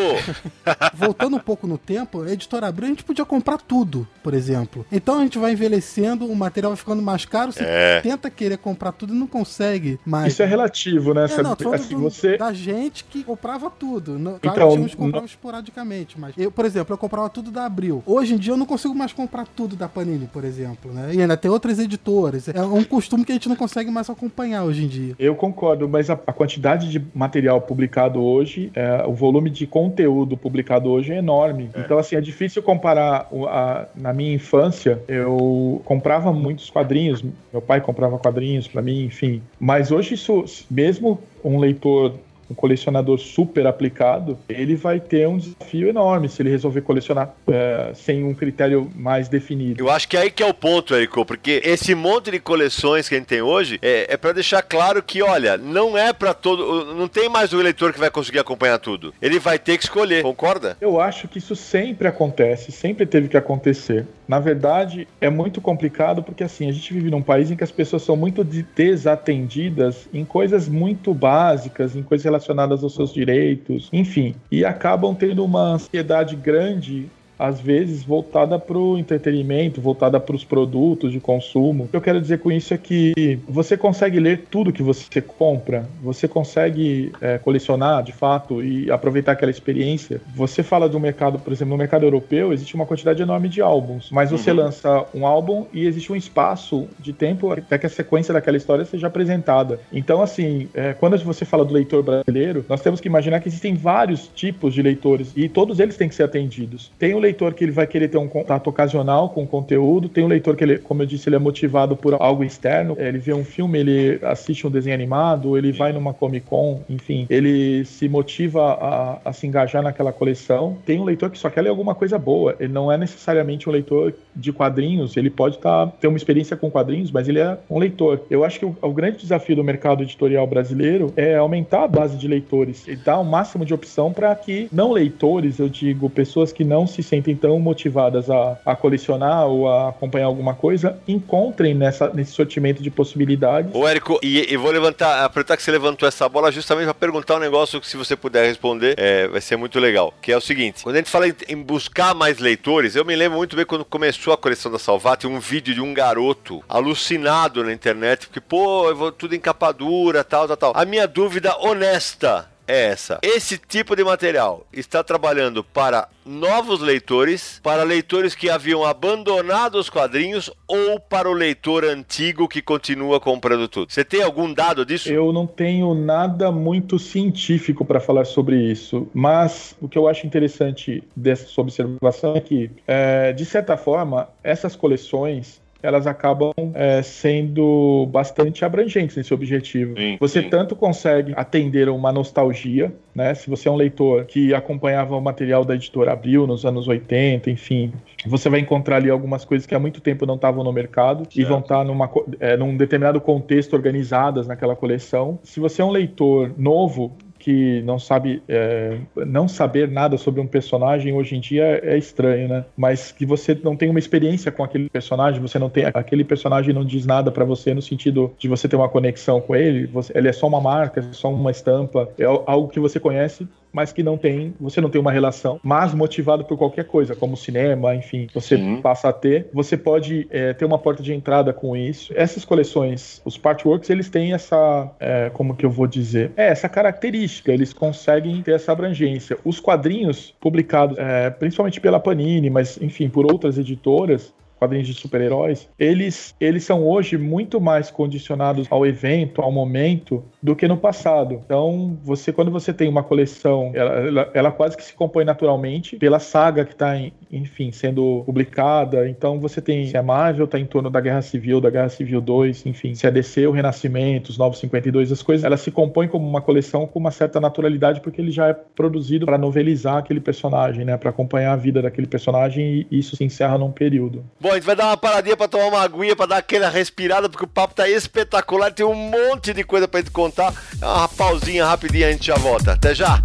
*laughs* Voltando um pouco no tempo, a editora Abril a gente podia comprar tudo, por exemplo. Então a gente vai envelhecendo, o material vai ficando mais caro, você é. tenta querer comprar tudo e não consegue. Mas Isso é relativo, né? É, não, assim, do, você... Da gente que comprava tudo. Claro, então, tínhamos que comprar esporadicamente, mas eu, por exemplo, eu comprava tudo da Abril. Hoje em dia eu não consigo mais comprar tudo da Panini, por exemplo, né? E ainda tem outras editoras. É um costume que a gente não consegue mais acompanhar hoje em dia. Eu concordo, mas a, a quantidade de material publicado hoje, é, o volume de conteúdo publicado hoje é enorme. É. Então, assim, é difícil comparar a, a, na minha infância, eu comprava muitos quadrinhos, meu pai comprava quadrinhos para mim, enfim. Mas hoje isso mesmo um leitor um colecionador super aplicado, ele vai ter um desafio enorme se ele resolver colecionar é, sem um critério mais definido. Eu acho que é aí que é o ponto, Érico, porque esse monte de coleções que a gente tem hoje é, é para deixar claro que, olha, não é para todo. Não tem mais o eleitor que vai conseguir acompanhar tudo. Ele vai ter que escolher, concorda? Eu acho que isso sempre acontece, sempre teve que acontecer. Na verdade, é muito complicado porque, assim, a gente vive num país em que as pessoas são muito desatendidas em coisas muito básicas, em coisas relacionadas relacionadas aos seus direitos, enfim, e acabam tendo uma ansiedade grande às vezes voltada para o entretenimento, voltada para os produtos de consumo. O que eu quero dizer com isso é que você consegue ler tudo que você compra, você consegue é, colecionar de fato e aproveitar aquela experiência. Você fala do mercado, por exemplo, no mercado europeu existe uma quantidade enorme de álbuns, mas você uhum. lança um álbum e existe um espaço de tempo até que a sequência daquela história seja apresentada. Então, assim, é, quando você fala do leitor brasileiro, nós temos que imaginar que existem vários tipos de leitores e todos eles têm que ser atendidos. Tem o leitor que ele vai querer ter um contato ocasional com o conteúdo, tem um leitor que, ele, como eu disse, ele é motivado por algo externo, ele vê um filme, ele assiste um desenho animado, ele vai numa Comic Con, enfim, ele se motiva a, a se engajar naquela coleção. Tem um leitor que só quer ler alguma coisa boa, ele não é necessariamente um leitor de quadrinhos, ele pode tá, ter uma experiência com quadrinhos, mas ele é um leitor. Eu acho que o, o grande desafio do mercado editorial brasileiro é aumentar a base de leitores e dar o máximo de opção para que não leitores, eu digo, pessoas que não se sentem sentem tão motivadas a, a colecionar ou a acompanhar alguma coisa, encontrem nessa, nesse sortimento de possibilidades. Ô, Érico, e, e vou levantar, aproveitar que você levantou essa bola justamente para perguntar um negócio que, se você puder responder, é, vai ser muito legal. Que é o seguinte: quando a gente fala em, em, buscar mais leitores, eu me lembro muito bem quando começou a coleção da Salvat, um vídeo de um garoto alucinado na internet, porque, pô, eu vou tudo em capa dura, tal, tal, tal. A minha dúvida honesta é essa. Esse tipo de material está trabalhando para novos leitores, para leitores que haviam abandonado os quadrinhos ou para o leitor antigo que continua comprando tudo. Você tem algum dado disso? Eu não tenho nada muito científico para falar sobre isso, mas o que eu acho interessante dessa observação é que, é, de certa forma, essas coleções elas acabam é, sendo bastante abrangentes nesse objetivo. Sim, você sim. tanto consegue atender uma nostalgia, né? Se você é um leitor que acompanhava o material da editora Abril nos anos 80, enfim, você vai encontrar ali algumas coisas que há muito tempo não estavam no mercado certo. e vão estar numa, é, num determinado contexto organizadas naquela coleção. Se você é um leitor novo, que não sabe é, não saber nada sobre um personagem hoje em dia é estranho, né? Mas que você não tem uma experiência com aquele personagem, você não tem aquele personagem não diz nada para você no sentido de você ter uma conexão com ele, você, ele é só uma marca, é só uma estampa, é algo que você conhece mas que não tem, você não tem uma relação, mas motivado por qualquer coisa, como cinema, enfim, você Sim. passa a ter, você pode é, ter uma porta de entrada com isso. Essas coleções, os Partworks, eles têm essa, é, como que eu vou dizer, é, essa característica, eles conseguem ter essa abrangência. Os quadrinhos publicados, é, principalmente pela Panini, mas enfim, por outras editoras, quadrinhos de super-heróis, eles, eles são hoje muito mais condicionados ao evento, ao momento, do que no passado. Então, você quando você tem uma coleção, ela, ela, ela quase que se compõe naturalmente pela saga que está, enfim, sendo publicada. Então, você tem, se a Marvel está em torno da Guerra Civil, da Guerra Civil 2, enfim, se a DC, o Renascimento, os Novos 52, as coisas, elas se compõem como uma coleção com uma certa naturalidade, porque ele já é produzido para novelizar aquele personagem, né, para acompanhar a vida daquele personagem e isso se encerra num período. Bom, a gente vai dar uma paradinha para tomar uma aguinha, para dar aquela respirada, porque o papo tá espetacular, tem um monte de coisa para gente contar contar. É uma pausinha rapidinha, a gente já volta. Até já!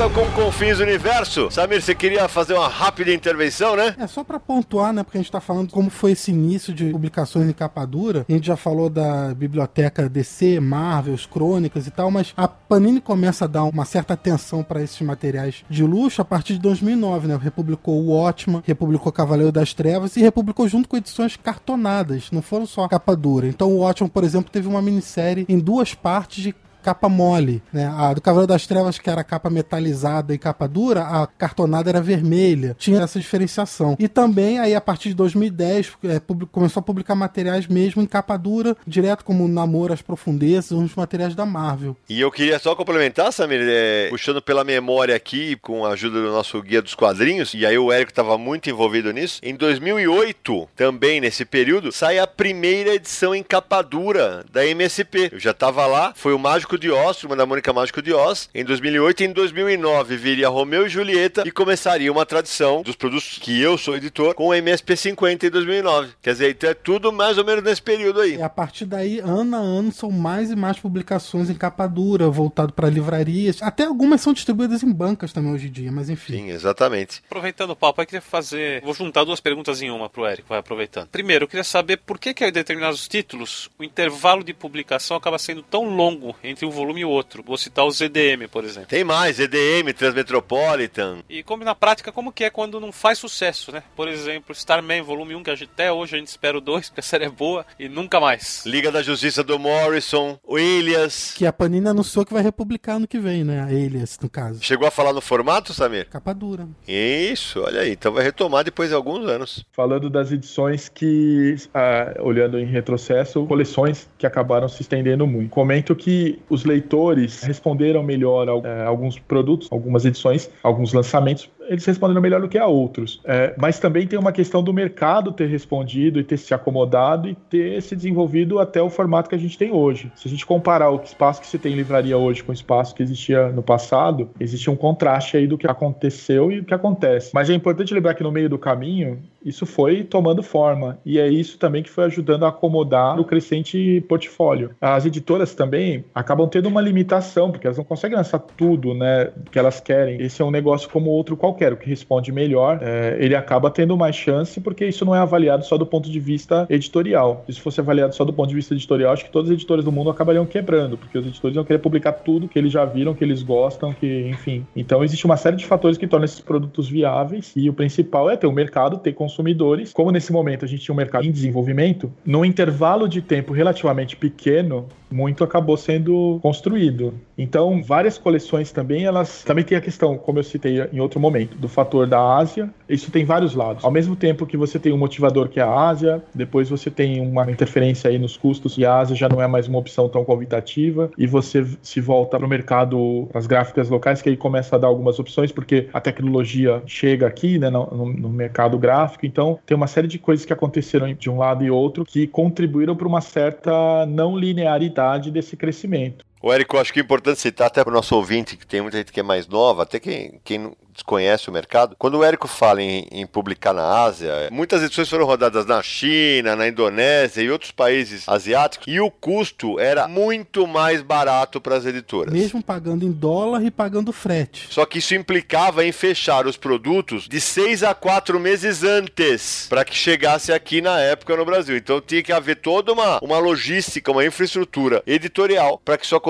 Volta com Confins Universo. Samir, você queria fazer uma rápida intervenção, né? É só para pontuar, né? Porque a gente tá falando como foi esse início de publicações em capa dura. A gente já falou da biblioteca DC, Marvels, Crônicas e tal, mas a Panini começa a dar uma certa atenção para esses materiais de luxo a partir de 2009, né? Republicou o Watchman, republicou Cavaleiro das Trevas e republicou junto com edições cartonadas, não foram só capa dura. Então o Watchman, por exemplo, teve uma minissérie em duas partes de capa mole, né? A do Cavaleiro das Trevas, que era capa metalizada e capa dura, a cartonada era vermelha. Tinha essa diferenciação. E também, aí, a partir de 2010, é, começou a publicar materiais mesmo em capa dura, direto como Namoro às Profundezas, uns materiais da Marvel. E eu queria só complementar, Samir, é, puxando pela memória aqui, com a ajuda do nosso guia dos quadrinhos, e aí o Érico estava muito envolvido nisso. Em 2008, também nesse período, sai a primeira edição em capa dura da MSP. Eu já estava lá, foi o Mágico Mágico de Oz, Turma da Mônica Mágico de Oz, em 2008 e em 2009 viria Romeu e Julieta e começaria uma tradição dos produtos que eu sou editor com o MSP50 em 2009. Quer dizer, então é tudo mais ou menos nesse período aí. E a partir daí, ano a ano, são mais e mais publicações em capa dura, voltado para livrarias. Até algumas são distribuídas em bancas também hoje em dia, mas enfim. Sim, exatamente. Aproveitando o papo, eu queria fazer. Vou juntar duas perguntas em uma pro Eric, vai aproveitando. Primeiro, eu queria saber por que, que em determinados títulos o intervalo de publicação acaba sendo tão longo entre entre um volume e outro. Vou citar o ZDM, por exemplo. Tem mais, ZDM, Transmetropolitan. E como na prática, como que é quando não faz sucesso, né? Por exemplo, Starman, volume 1, que até hoje a gente espera o 2, *laughs* porque a série é boa, e nunca mais. Liga da Justiça do Morrison, o Elias. Que a Panini anunciou que vai republicar no que vem, né? A Elias, no caso. Chegou a falar no formato, Samir? Capa dura. Isso, olha aí. Então vai retomar depois de alguns anos. Falando das edições que, ah, olhando em retrocesso, coleções que acabaram se estendendo muito. Comento que os leitores responderam melhor a, é, alguns produtos, algumas edições, alguns lançamentos eles responderam melhor do que a outros. É, mas também tem uma questão do mercado ter respondido e ter se acomodado e ter se desenvolvido até o formato que a gente tem hoje. Se a gente comparar o espaço que se tem em livraria hoje com o espaço que existia no passado, existe um contraste aí do que aconteceu e do que acontece. Mas é importante lembrar que no meio do caminho, isso foi tomando forma. E é isso também que foi ajudando a acomodar o crescente portfólio. As editoras também acabam tendo uma limitação, porque elas não conseguem lançar tudo né, que elas querem. Esse é um negócio como outro qualquer qualquer, o que responde melhor, é, ele acaba tendo mais chance, porque isso não é avaliado só do ponto de vista editorial. Se fosse avaliado só do ponto de vista editorial, acho que todos os editores do mundo acabariam quebrando, porque os editores vão querer publicar tudo que eles já viram, que eles gostam, que, enfim. Então existe uma série de fatores que tornam esses produtos viáveis, e o principal é ter um mercado, ter consumidores. Como nesse momento a gente tinha um mercado em desenvolvimento, num intervalo de tempo relativamente pequeno, muito acabou sendo construído. Então, várias coleções também, elas também tem a questão, como eu citei em outro momento, do fator da Ásia. Isso tem vários lados. Ao mesmo tempo que você tem um motivador que é a Ásia, depois você tem uma interferência aí nos custos e a Ásia já não é mais uma opção tão convidativa e você se volta para o mercado, as gráficas locais, que aí começa a dar algumas opções, porque a tecnologia chega aqui, né, no, no mercado gráfico. Então, tem uma série de coisas que aconteceram de um lado e outro que contribuíram para uma certa não linearidade desse crescimento. O Érico, acho que é importante citar até para o nosso ouvinte, que tem muita gente que é mais nova, até quem, quem desconhece o mercado. Quando o Érico fala em, em, publicar na Ásia, muitas edições foram rodadas na China, na Indonésia e outros países asiáticos, e o custo era muito mais barato para as editoras. Mesmo pagando em dólar e pagando frete. Só que isso implicava em fechar os produtos de seis a quatro meses antes, para que chegasse aqui na época no Brasil. Então tinha que haver toda uma, uma logística, uma infraestrutura editorial para que isso acontecesse.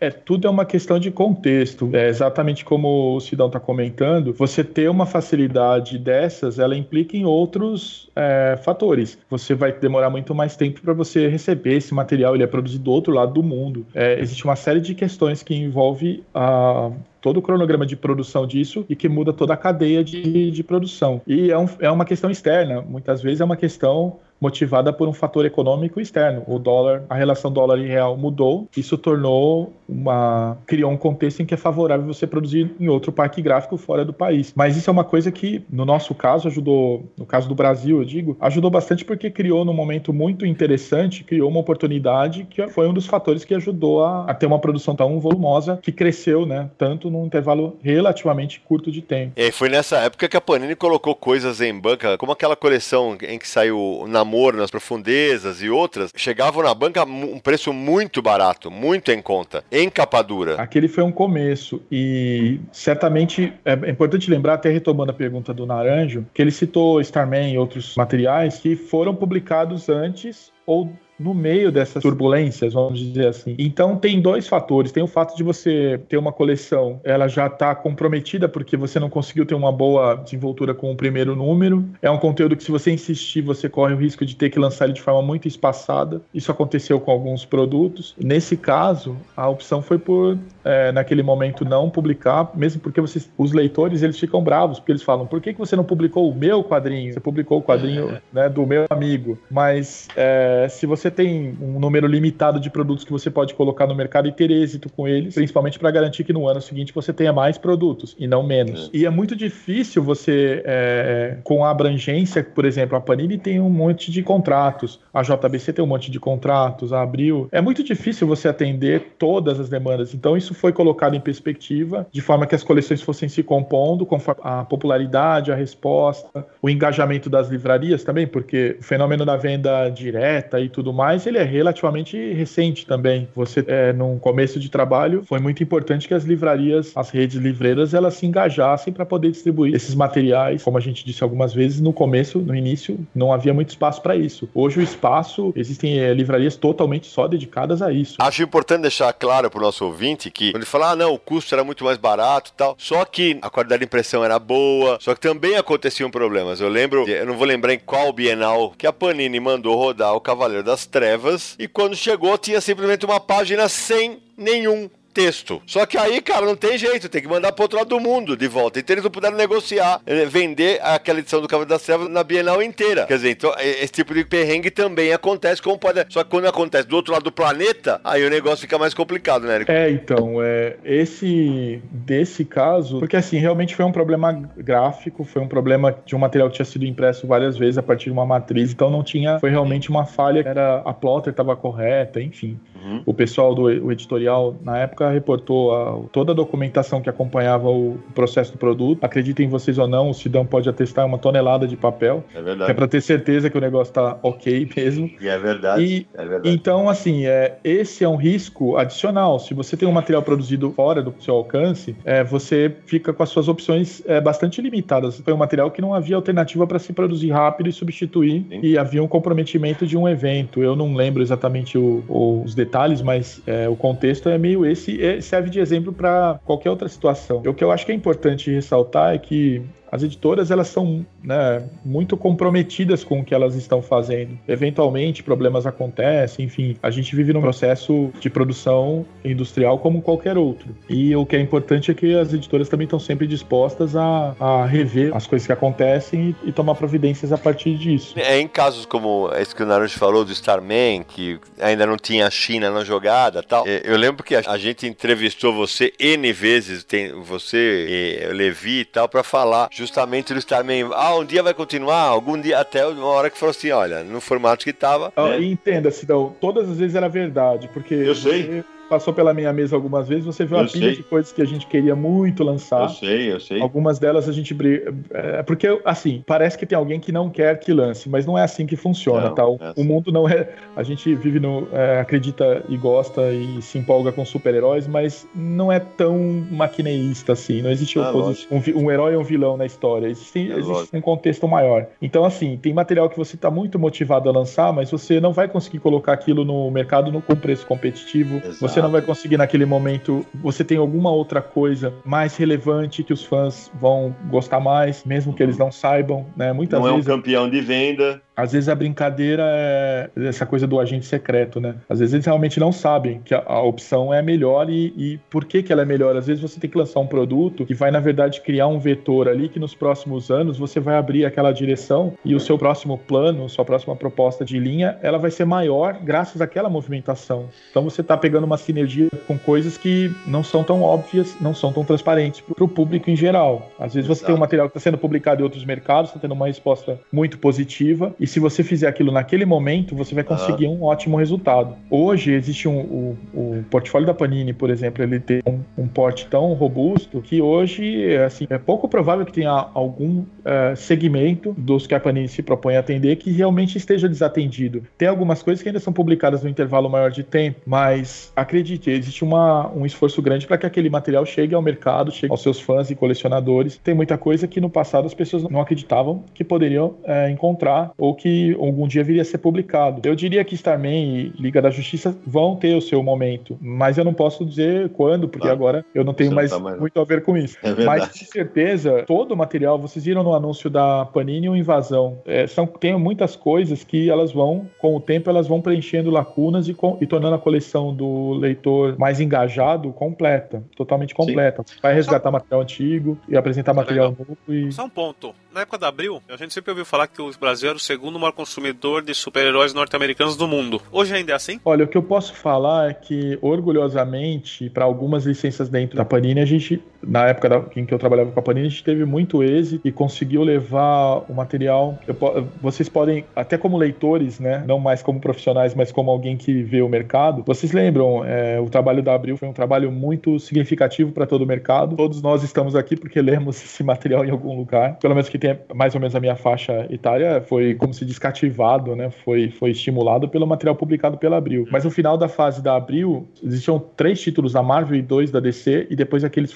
É, tudo é uma questão de contexto. É exatamente como o Sidão está comentando comentando, você ter uma facilidade dessas, ela implica em outros é, fatores. Você vai demorar muito mais tempo para você receber esse material, ele é produzido do outro lado do mundo. É, existe uma série de questões que envolve a todo o cronograma de produção disso e que muda toda a cadeia de, de produção. E é, um, é uma questão externa, muitas vezes é uma questão motivada por um fator econômico externo. O dólar, a relação dólar e real mudou, isso tornou uma criou um contexto em que é favorável você produzir em outro parque gráfico fora do país. Mas isso é uma coisa que no nosso caso ajudou, no caso do Brasil, eu digo, ajudou bastante porque criou num momento muito interessante, criou uma oportunidade que foi um dos fatores que ajudou a, a ter uma produção tão volumosa que cresceu, né, tanto num intervalo relativamente curto de tempo. E foi nessa época que a Panini colocou coisas em banca, como aquela coleção em que saiu na Namor nas Profundezas e outras, chegavam na banca um preço muito barato, muito em conta, em capadura. Aquele foi um começo e certamente é importante lembrar, até retomando a pergunta do Naranjo, que ele citou Starman e outros materiais que foram publicados antes ou no meio dessas turbulências, vamos dizer assim. Então tem dois fatores. Tem o fato de você ter uma coleção, ela já está comprometida porque você não conseguiu ter uma boa desenvoltura com o primeiro número. É um conteúdo que se você insistir, você corre o risco de ter que lançar ele de forma muito espaçada. Isso aconteceu com alguns produtos. Nesse caso, a opção foi por é, naquele momento não publicar, mesmo porque vocês, os leitores eles ficam bravos porque eles falam: por que, que você não publicou o meu quadrinho? Você publicou o quadrinho é. né, do meu amigo. Mas é, se você tem um número limitado de produtos que você pode colocar no mercado e ter êxito com eles, principalmente para garantir que no ano seguinte você tenha mais produtos e não menos. É. E é muito difícil você, é, com a abrangência, por exemplo, a Panini tem um monte de contratos, a JBC tem um monte de contratos, a Abril. É muito difícil você atender todas as demandas. Então, isso foi colocado em perspectiva, de forma que as coleções fossem se compondo, conforme a popularidade, a resposta, o engajamento das livrarias também, porque o fenômeno da venda direta e tudo mais, ele é relativamente recente também. Você, é, num começo de trabalho, foi muito importante que as livrarias, as redes livreiras, elas se engajassem para poder distribuir esses materiais. Como a gente disse algumas vezes, no começo, no início, não havia muito espaço para isso. Hoje o espaço, existem é, livrarias totalmente só dedicadas a isso. Acho importante deixar claro para o nosso ouvinte que quando ele fala, ah, não, o custo era muito mais barato e tal, só que a qualidade de impressão era boa, só que também aconteciam problemas. Eu lembro, eu não vou lembrar em qual Bienal, que a Panini mandou rodar o Cavaleiro das Trevas e quando chegou tinha simplesmente uma página sem nenhum texto. Só que aí, cara, não tem jeito, tem que mandar pro outro lado do mundo de volta. Então eles não puderam negociar, eh, vender aquela edição do Cavaleiro das Trevas na Bienal inteira. Quer dizer, então esse tipo de perrengue também acontece, como pode. Só que quando acontece do outro lado do planeta, aí o negócio fica mais complicado, né, Eric? É, então, é, esse desse caso, porque assim, realmente foi um problema gráfico, foi um problema de um material que tinha sido impresso várias vezes a partir de uma matriz, então não tinha, foi realmente uma falha, era a plotter estava correta, enfim. Uhum. O pessoal do o editorial, na época, reportou a, toda a documentação que acompanhava o processo do produto. Acreditem vocês ou não, o Sidão pode atestar uma tonelada de papel. É verdade. é para ter certeza que o negócio está ok mesmo. E é verdade. E, é verdade. Então, assim, é, esse é um risco adicional. Se você tem um material produzido fora do seu alcance, é, você fica com as suas opções é, bastante limitadas. Foi um material que não havia alternativa para se produzir rápido e substituir, Sim. e havia um comprometimento de um evento. Eu não lembro exatamente o, o, os detalhes detalhes, mas é, o contexto é meio esse e serve de exemplo para qualquer outra situação. O que eu acho que é importante ressaltar é que as editoras elas são né, muito comprometidas com o que elas estão fazendo. Eventualmente, problemas acontecem, enfim, a gente vive num processo de produção industrial como qualquer outro. E o que é importante é que as editoras também estão sempre dispostas a, a rever as coisas que acontecem e, e, tomar providências a partir disso. É em casos como esse que o Naruto falou do Starman, que ainda não tinha a China na jogada tal. Eu lembro que a gente entrevistou você N vezes, tem você, Levi e tal, para falar justamente do Starman. Ah, um dia vai continuar, algum dia, até uma hora que falou assim: olha, no formato que tava. Ah, né? Entenda, Sidão, todas as vezes era verdade, porque. Eu sei passou pela minha mesa algumas vezes, você viu eu a pilha sei. de coisas que a gente queria muito lançar. Eu sei, eu sei. Algumas delas a gente briga. É, porque, assim, parece que tem alguém que não quer que lance, mas não é assim que funciona, não, tá? O, é assim. o, mundo não é. A gente vive no. É, acredita e gosta e se empolga com super-heróis, mas não é tão maquineísta assim. Não existe ah, um, um, herói e um vilão na história. Existe, é existe um contexto maior. Então, assim, tem material que você está muito motivado a lançar, mas você não vai conseguir colocar aquilo no mercado no, com preço competitivo. Exato. Você não vai conseguir naquele momento. Você tem alguma outra coisa mais relevante que os fãs vão gostar mais, mesmo que eles não saibam, né? Muitas não vezes. Não é um campeão de venda. Às vezes a brincadeira é essa coisa do agente secreto, né? Às vezes eles realmente não sabem que a, a opção é melhor e, e, por que, que ela é melhor. Às vezes você tem que lançar um produto que vai, na verdade, criar um vetor ali que nos próximos anos você vai abrir aquela direção e o seu próximo plano, sua próxima proposta de linha, ela vai ser maior graças àquela movimentação. Então você está pegando uma sinergia com coisas que não são tão óbvias, não são tão transparentes para o público em geral. Às vezes você tem um material que está sendo publicado em outros mercados, está tendo uma resposta muito positiva e se você fizer aquilo naquele momento, você vai conseguir uhum. um ótimo resultado. Hoje existe um, o, o portfólio da Panini, por exemplo, ele tem um, um porte tão robusto que hoje assim, é pouco provável que tenha algum uh, segmento dos que a Panini se propõe a atender que realmente esteja desatendido. Tem algumas coisas que ainda são publicadas no intervalo maior de tempo, mas acredite, existe uma, um esforço grande para que aquele material chegue ao mercado, chegue aos seus fãs e colecionadores. Tem muita coisa que no passado as pessoas não acreditavam que poderiam uh, encontrar ou ou que algum dia viria a ser publicado. Eu diria que Starman e Liga da Justiça vão ter o seu momento, mas eu não posso dizer quando, porque ah, agora eu não tenho mais, tá mais, muito a ver com isso. É mas de certeza, todo o material, vocês viram no anúncio da Panini ou Invasão, é, são, tem muitas coisas que elas vão, com o tempo, elas vão preenchendo lacunas e, com, e tornando a coleção do leitor mais engajado completa, totalmente completa. Sim. Vai resgatar Só... material antigo e apresentar material novo. E... Só um ponto. Na época da Abril, a gente sempre ouviu falar que o Brasil era o segundo segundo maior consumidor de super-heróis norte-americanos do mundo. Hoje ainda é assim? Olha, o que eu posso falar é que, orgulhosamente, para algumas licenças dentro da Panini, a gente, na época da, em que eu trabalhava com a Panini, a gente teve muito êxito e conseguiu levar o material. Eu, vocês podem, até como leitores, né, não mais como profissionais, mas como alguém que vê o mercado, vocês lembram, é, o trabalho da Abril foi um trabalho muito significativo para todo o mercado. Todos nós estamos aqui porque *laughs* lemos esse material em algum lugar. Pelo menos que tenha mais ou menos a minha faixa etária, foi como se diz, cativado, né? Foi, foi estimulado pelo material publicado pela Abril. Mas no final da fase da Abril, existiam três títulos da Marvel e dois da DC, e depois aqueles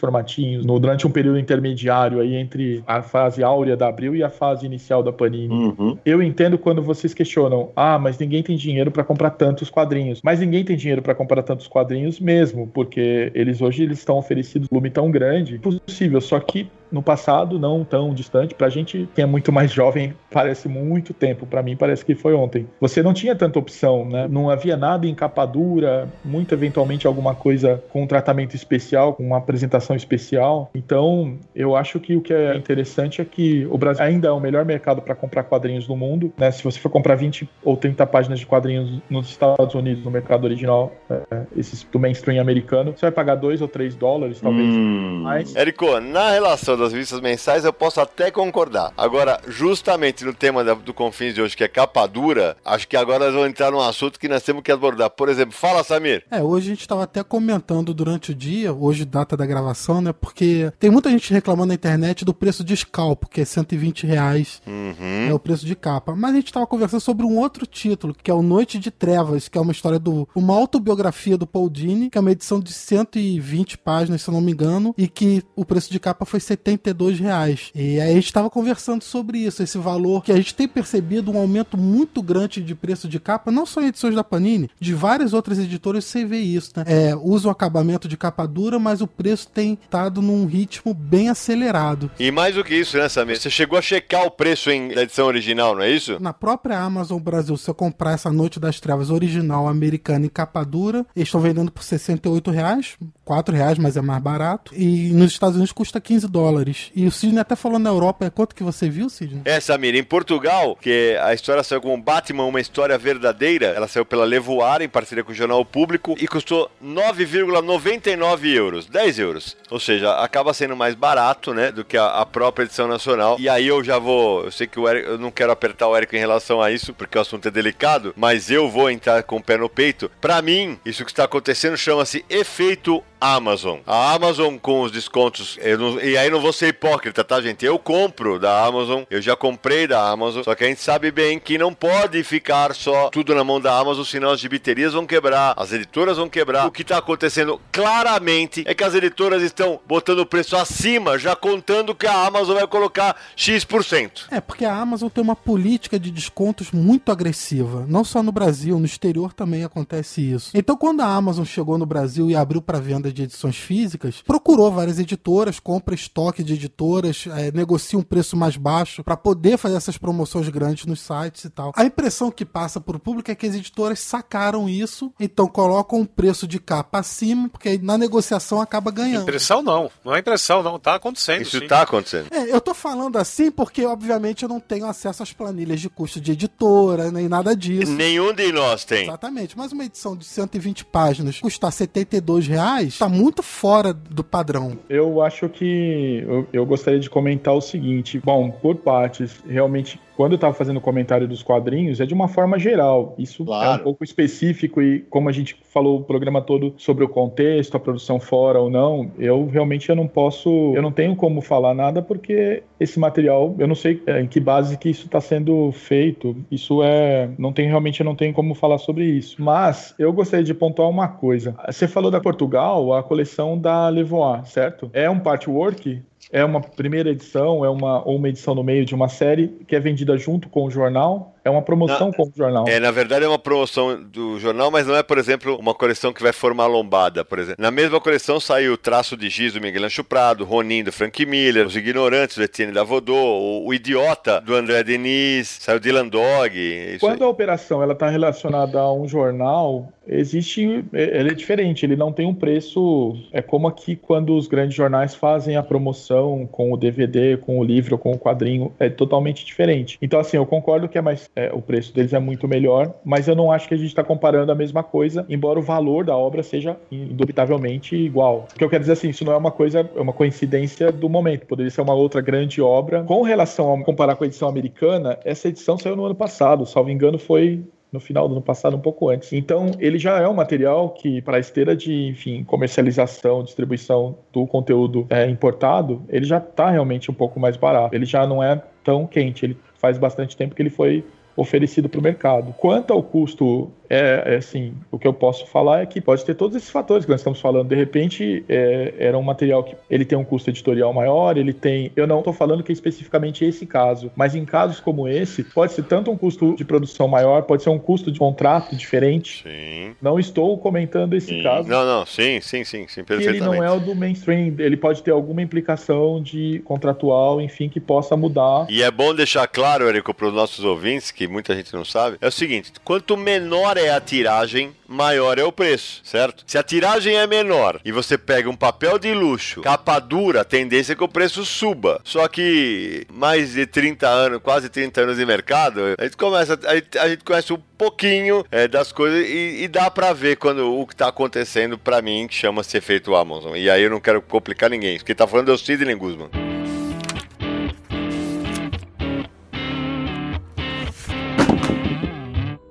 no, durante um período intermediário aí entre a fase áurea da Abril e a fase inicial da Panini. Uhum. Eu entendo quando vocês questionam, ah, mas ninguém tem dinheiro para comprar tantos quadrinhos. Mas ninguém tem dinheiro para comprar tantos quadrinhos mesmo, porque eles hoje eles estão oferecidos um volume tão grande, possível, só que no passado, não tão distante, pra gente que é muito mais jovem, parece muito tempo, para mim parece que foi ontem. Você não tinha tanta opção, né? Não havia nada em capa dura, muito eventualmente alguma coisa com um tratamento especial, com uma apresentação especial. Então, eu acho que o que é interessante é que o Brasil ainda é o melhor mercado para comprar quadrinhos do mundo, né? Se você for comprar 20 ou 30 páginas de quadrinhos nos Estados Unidos, no mercado original, é, esses do mainstream americano, você vai pagar 2 ou 3 dólares, talvez. Hum. Mais. Érico, na relação das revistas mensais, eu posso até concordar. Agora, justamente no tema da, do Confins de hoje, que é capa dura, acho que agora nós vamos entrar num assunto que nós temos que abordar. Por exemplo, fala, Samir. É, hoje a gente estava até comentando durante o dia, hoje data da gravação, né? Porque tem muita gente reclamando na internet do preço de scalp, que é 120 reais. Uhum. É o preço de capa. Mas a gente estava conversando sobre um outro título, que é o Noite de Trevas, que é uma história do. uma autobiografia do Paul Dini, que é uma edição de 120 páginas, se eu não me engano, e que o preço de capa foi 70 72 reais. E aí a gente estava conversando sobre isso, esse valor que a gente tem percebido um aumento muito grande de preço de capa, não só em edições da Panini, de várias outras editoras você vê isso, né? É, usa o acabamento de capa dura, mas o preço tem estado num ritmo bem acelerado. E mais do que isso, né, Samir? Você chegou a checar o preço em, da edição original, não é isso? Na própria Amazon Brasil, se eu comprar essa Noite das Trevas original americana em capa dura, eles estão vendendo por 68 reais, 4 reais, mas é mais barato. E nos Estados Unidos custa 15 dólares. E o Sidney até falou na Europa, é quanto que você viu, Sidney? É, Samir, em Portugal, que a história saiu como Batman, uma história verdadeira, ela saiu pela Levoar, em parceria com o Jornal Público, e custou 9,99 euros, 10 euros. Ou seja, acaba sendo mais barato, né, do que a, a, própria edição nacional. E aí eu já vou, eu sei que o Eric, eu não quero apertar o Eric em relação a isso, porque o assunto é delicado, mas eu vou entrar com o pé no peito. Para mim, isso que está acontecendo chama-se efeito Amazon. A Amazon com os descontos, não, e aí não vou ser hipócrita, tá, gente? Eu compro da Amazon, eu já comprei da Amazon, só que a gente sabe bem que não pode ficar só tudo na mão da Amazon, senão as gibiterias vão quebrar, as editoras vão quebrar. O que tá acontecendo claramente é que as editoras estão botando o preço acima, já contando que a Amazon vai colocar X%. É, porque a Amazon tem uma política de descontos muito agressiva, não só no Brasil, no exterior também acontece isso. Então, quando a Amazon chegou no Brasil e abriu para venda de edições físicas, procurou várias editoras, compra estoque de editoras, é, negocia um preço mais baixo para poder fazer essas promoções grandes nos sites e tal. A impressão que passa para o público é que as editoras sacaram isso, então colocam um preço de capa acima, porque aí na negociação acaba ganhando. Impressão não, não é impressão não, tá acontecendo. Isso sim. tá acontecendo. É, eu tô falando assim porque, obviamente, eu não tenho acesso às planilhas de custo de editora, nem nada disso. Nenhum de nós tem. Exatamente, mas uma edição de 120 páginas custar 72 reais, tá muito fora do padrão. Eu acho que eu, eu gostaria de comentar o seguinte. Bom, por partes, realmente quando eu estava fazendo o comentário dos quadrinhos, é de uma forma geral. Isso claro. é um pouco específico e como a gente falou o programa todo sobre o contexto, a produção fora ou não, eu realmente eu não posso, eu não tenho como falar nada porque esse material, eu não sei é, em que base que isso está sendo feito. Isso é, não tem realmente eu não tenho como falar sobre isso. Mas eu gostaria de pontuar uma coisa. Você falou da Portugal, a coleção da Levois, certo? É um patchwork é uma primeira edição, é uma, ou uma edição no meio de uma série que é vendida junto com o jornal é uma promoção com o jornal. É, na verdade é uma promoção do jornal, mas não é, por exemplo, uma coleção que vai formar lombada, por exemplo. Na mesma coleção saiu o Traço de Giz do Miguel Ancho Prado, Ronin do Frank Miller, Os Ignorantes do Etienne Davodô, o, o Idiota do André Denis, saiu Dylan Dog. Quando aí. a operação ela está relacionada a um jornal, existe, é, ele é diferente, ele não tem um preço, é como aqui quando os grandes jornais fazem a promoção com o DVD, com o livro, com o quadrinho, é totalmente diferente. Então assim, eu concordo que é mais é, o preço deles é muito melhor, mas eu não acho que a gente está comparando a mesma coisa, embora o valor da obra seja indubitavelmente igual. O que eu quero dizer assim, isso não é uma coisa, é uma coincidência do momento, poderia ser uma outra grande obra. Com relação a comparar com a edição americana, essa edição saiu no ano passado, salvo engano foi no final do ano passado, um pouco antes. Então, ele já é um material que, para a esteira de, enfim, comercialização, distribuição do conteúdo é, importado, ele já está realmente um pouco mais barato. Ele já não é tão quente. Ele faz bastante tempo que ele foi oferecido para o mercado. Quanto ao custo é, é, assim, o que eu posso falar é que pode ter todos esses fatores que nós estamos falando. De repente, é, era um material que ele tem um custo editorial maior, ele tem. Eu não estou falando que é especificamente esse caso, mas em casos como esse, pode ser tanto um custo de produção maior, pode ser um custo de contrato diferente. Sim. Não estou comentando esse sim. caso. Não, não, sim, sim, sim, sim, perfeitamente. ele não é o do mainstream, ele pode ter alguma implicação de contratual, enfim, que possa mudar. E é bom deixar claro, Érico, para os nossos ouvintes, que muita gente não sabe, é o seguinte: quanto menor menor é a tiragem, maior é o preço, certo? Se a tiragem é menor e você pega um papel de luxo, capa dura, a tendência é que o preço suba. Só que mais de 30 anos, quase 30 anos de mercado, a gente começa, a gente, a gente conhece um pouquinho é, das coisas e, e dá para ver quando o que tá acontecendo para mim, que chama-se efeito Amazon. E aí eu não quero complicar ninguém. Quem tá falando é o Sidney Guzman.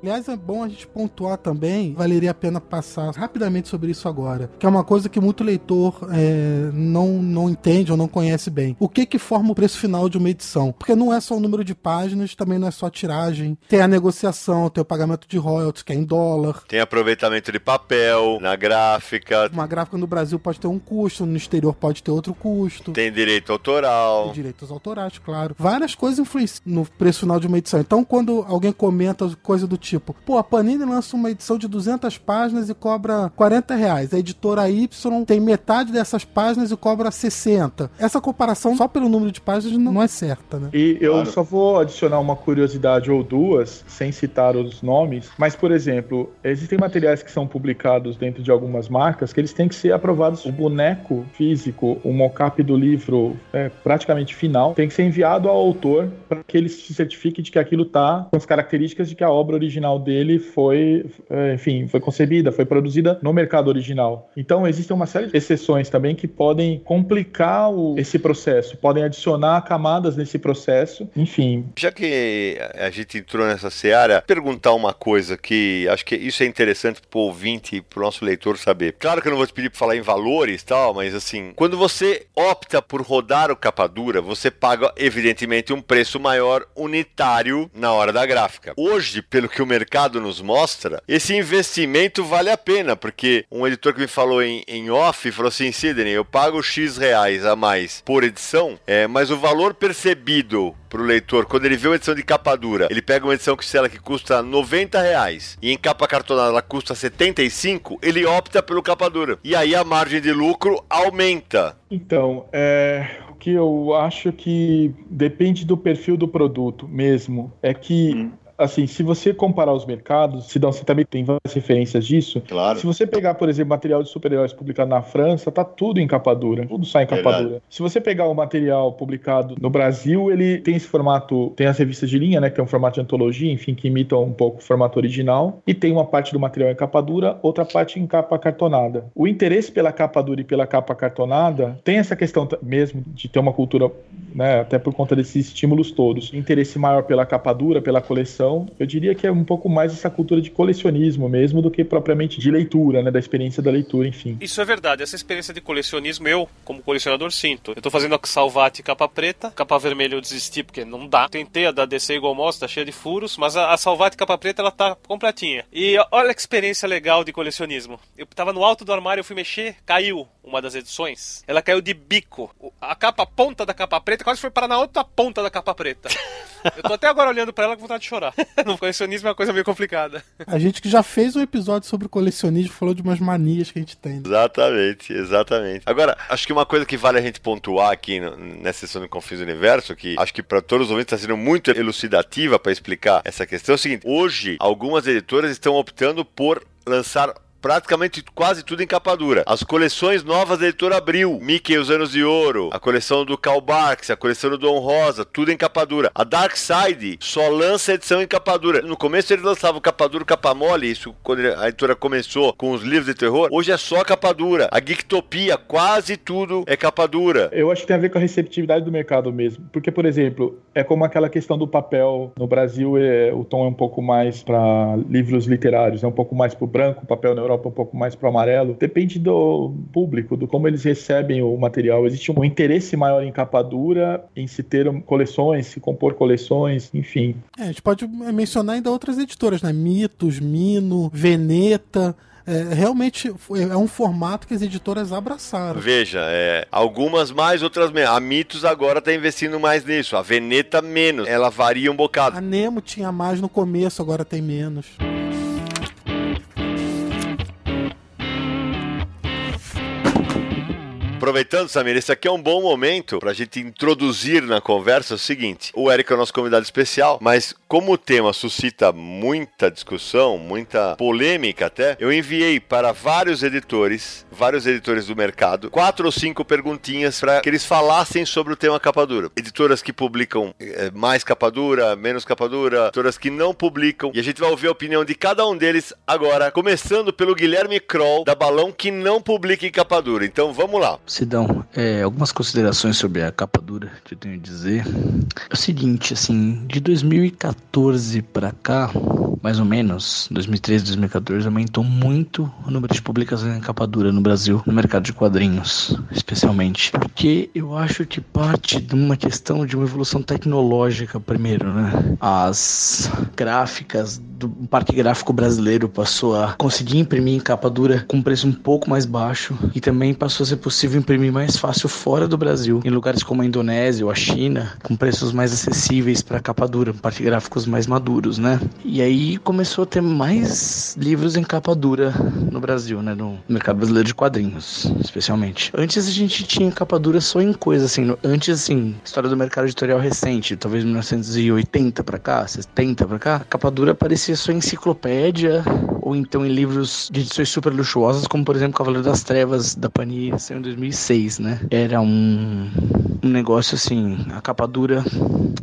Aliás, é bom a gente pontuar também, valeria a pena passar rapidamente sobre isso agora, que é uma coisa que muito leitor é, não, não entende ou não conhece bem. O que que forma o preço final de uma edição? Porque não é só o número de páginas, também não é só a tiragem, tem a negociação, tem o pagamento de royalties, que é em dólar. Tem aproveitamento de papel na gráfica. Uma gráfica no Brasil pode ter um custo, no exterior pode ter outro custo. Tem direito autoral. Tem direitos autorais, claro. Várias coisas influenciam no preço final de uma edição. Então, quando alguém comenta coisa do tipo, pô, a Panini lança uma edição de 200 páginas e cobra 40 reais. A editora Y tem metade dessas páginas e cobra 60. Essa comparação, só pelo número de páginas, não é certa, né? E eu claro. só vou adicionar uma curiosidade ou duas, sem citar os nomes, mas, por exemplo, existem materiais que são publicados dentro de algumas marcas que eles têm que ser aprovados. O boneco físico, o mockup do livro é, praticamente final, tem que ser enviado ao autor para que ele se certifique de que aquilo está com as características de que a obra original dele foi, é, enfim, foi concebida, foi produzida no mercado original. Então, existem uma série de exceções também que podem complicar o, esse processo, podem adicionar camadas nesse processo, enfim. Já que a gente entrou nessa seara, perguntar uma coisa que acho que isso é interessante para o ouvinte e para o nosso leitor saber. Claro que eu não vou te pedir para falar em valores tal, mas assim, quando você opta por rodar o capa dura, você paga evidentemente um preço maior unitário na hora da gráfica. Hoje, pelo que o mercado nos mostra, esse investimento vale a pena, porque um editor que me falou em, em off falou assim: Sidney, eu pago X reais a mais por edição, é, mas o valor percebido pro leitor, quando ele vê uma edição de capa dura, ele pega uma edição que, sei lá, que custa 90 reais e em capa cartonada ela custa 75, ele opta pelo capa dura. E aí a margem de lucro aumenta. Então, é, o que eu acho que depende do perfil do produto mesmo. É que hum assim, se você comparar os mercados, Sidão, você também tem várias referências disso. Claro. Se você pegar, por exemplo, material de super-heróis publicado na França, tá tudo em capa dura. Tudo sai em capa Verdade. dura. Se você pegar o material publicado no Brasil, ele tem esse formato, tem as revistas de linha, né, que é um formato de antologia, enfim, que imitam um pouco o formato original, e tem uma parte do material em capa dura, outra parte em capa cartonada. O interesse pela capa dura e pela capa cartonada tem essa questão mesmo de ter uma cultura, né, até por conta desses estímulos todos. Interesse maior pela capa dura, pela coleção eu diria que é um pouco mais essa cultura de colecionismo mesmo do que propriamente de leitura, né? Da experiência da leitura, enfim. Isso é verdade. Essa experiência de colecionismo, eu, como colecionador, sinto. Eu tô fazendo a Salvati capa preta, capa vermelha eu desisti porque não dá. Tentei a da DC igual mostra, tá cheia de furos, mas a, a Salvati capa preta ela tá completinha. E olha que experiência legal de colecionismo. Eu tava no alto do armário, eu fui mexer, caiu uma das edições. Ela caiu de bico. A capa ponta da capa preta quase foi parar na outra ponta da capa preta. *laughs* Eu tô até agora olhando para ela com vontade de chorar. *laughs* No colecionismo é uma coisa meio complicada. A gente que já fez um episódio sobre colecionismo falou de umas manias que a gente tem. Exatamente, exatamente. Agora, acho que uma coisa que vale a gente pontuar aqui nessa sessão do Confins Universo, que acho que para todos os ouvintes está sendo muito elucidativa para explicar essa questão, é o seguinte: hoje, algumas editoras estão optando por lançar praticamente quase tudo em capa dura. As coleções novas da editora Abril, Mickey os Anos de Ouro, a coleção do Karl Barks, a coleção do Dom Rosa, tudo em capa dura. A Dark Side só lança edição em capa dura. No começo eles lançavam capa dura capa mole, isso quando a editora começou com os livros de terror. Hoje é só capa dura. A Geektopia, quase tudo é capa dura. Eu acho que tem a ver com a receptividade do mercado mesmo. Porque, por exemplo, é como aquela questão do papel. No Brasil, é, o tom é um pouco mais para livros literários, é um pouco mais para o branco, papel na Europa Europa um pouco mais para o amarelo. Depende do público, do como eles recebem o material. Existe um interesse maior em capa dura, em se ter coleções, se compor coleções, enfim. É, a gente pode mencionar ainda outras editoras, né? Mitos, Mino, Veneta. É, realmente é um formato que as editoras abraçaram. Veja, é, algumas mais, outras menos. A Mitos agora está investindo mais nisso, a Veneta menos. Ela varia um bocado. A Nemo tinha mais no começo, agora tem menos. Aproveitando, Samir, esse aqui é um bom momento para a gente introduzir na conversa o seguinte: o Eric é o nosso convidado especial, mas como o tema suscita muita discussão, muita polêmica até, eu enviei para vários editores, vários editores do mercado, quatro ou cinco perguntinhas para que eles falassem sobre o tema capa dura. Editoras que publicam é, mais capa dura, menos capa dura, editoras que não publicam, e a gente vai ouvir a opinião de cada um deles agora, começando pelo Guilherme Kroll, da Balão, que não publica em capa dura. Então vamos lá. Sidão, é, algumas considerações sobre a capa dura que eu tenho a dizer. É o seguinte, assim, de 2014 para cá, mais ou menos, 2013, 2014, aumentou muito o número de publicações em capa dura no Brasil, no mercado de quadrinhos, especialmente. Porque eu acho que parte de uma questão de uma evolução tecnológica primeiro, né? As gráficas do parque gráfico brasileiro passou a conseguir imprimir em capa dura com preço um pouco mais baixo e também passou a ser possível imprimir mais fácil fora do Brasil, em lugares como a Indonésia ou a China, com preços mais acessíveis para capa dura, parque gráficos mais maduros, né? E aí começou a ter mais livros em capa dura no Brasil, né? No mercado brasileiro de quadrinhos, especialmente. Antes a gente tinha capa dura só em coisa assim, antes assim, história do mercado editorial recente, talvez 1980 para cá, 70 para cá, capa dura aparecia só em enciclopédia ou então em livros de edições super luxuosas, como por exemplo Cavaleiro das Trevas da Panini, em 2006, né? Era um, um negócio assim, a capa dura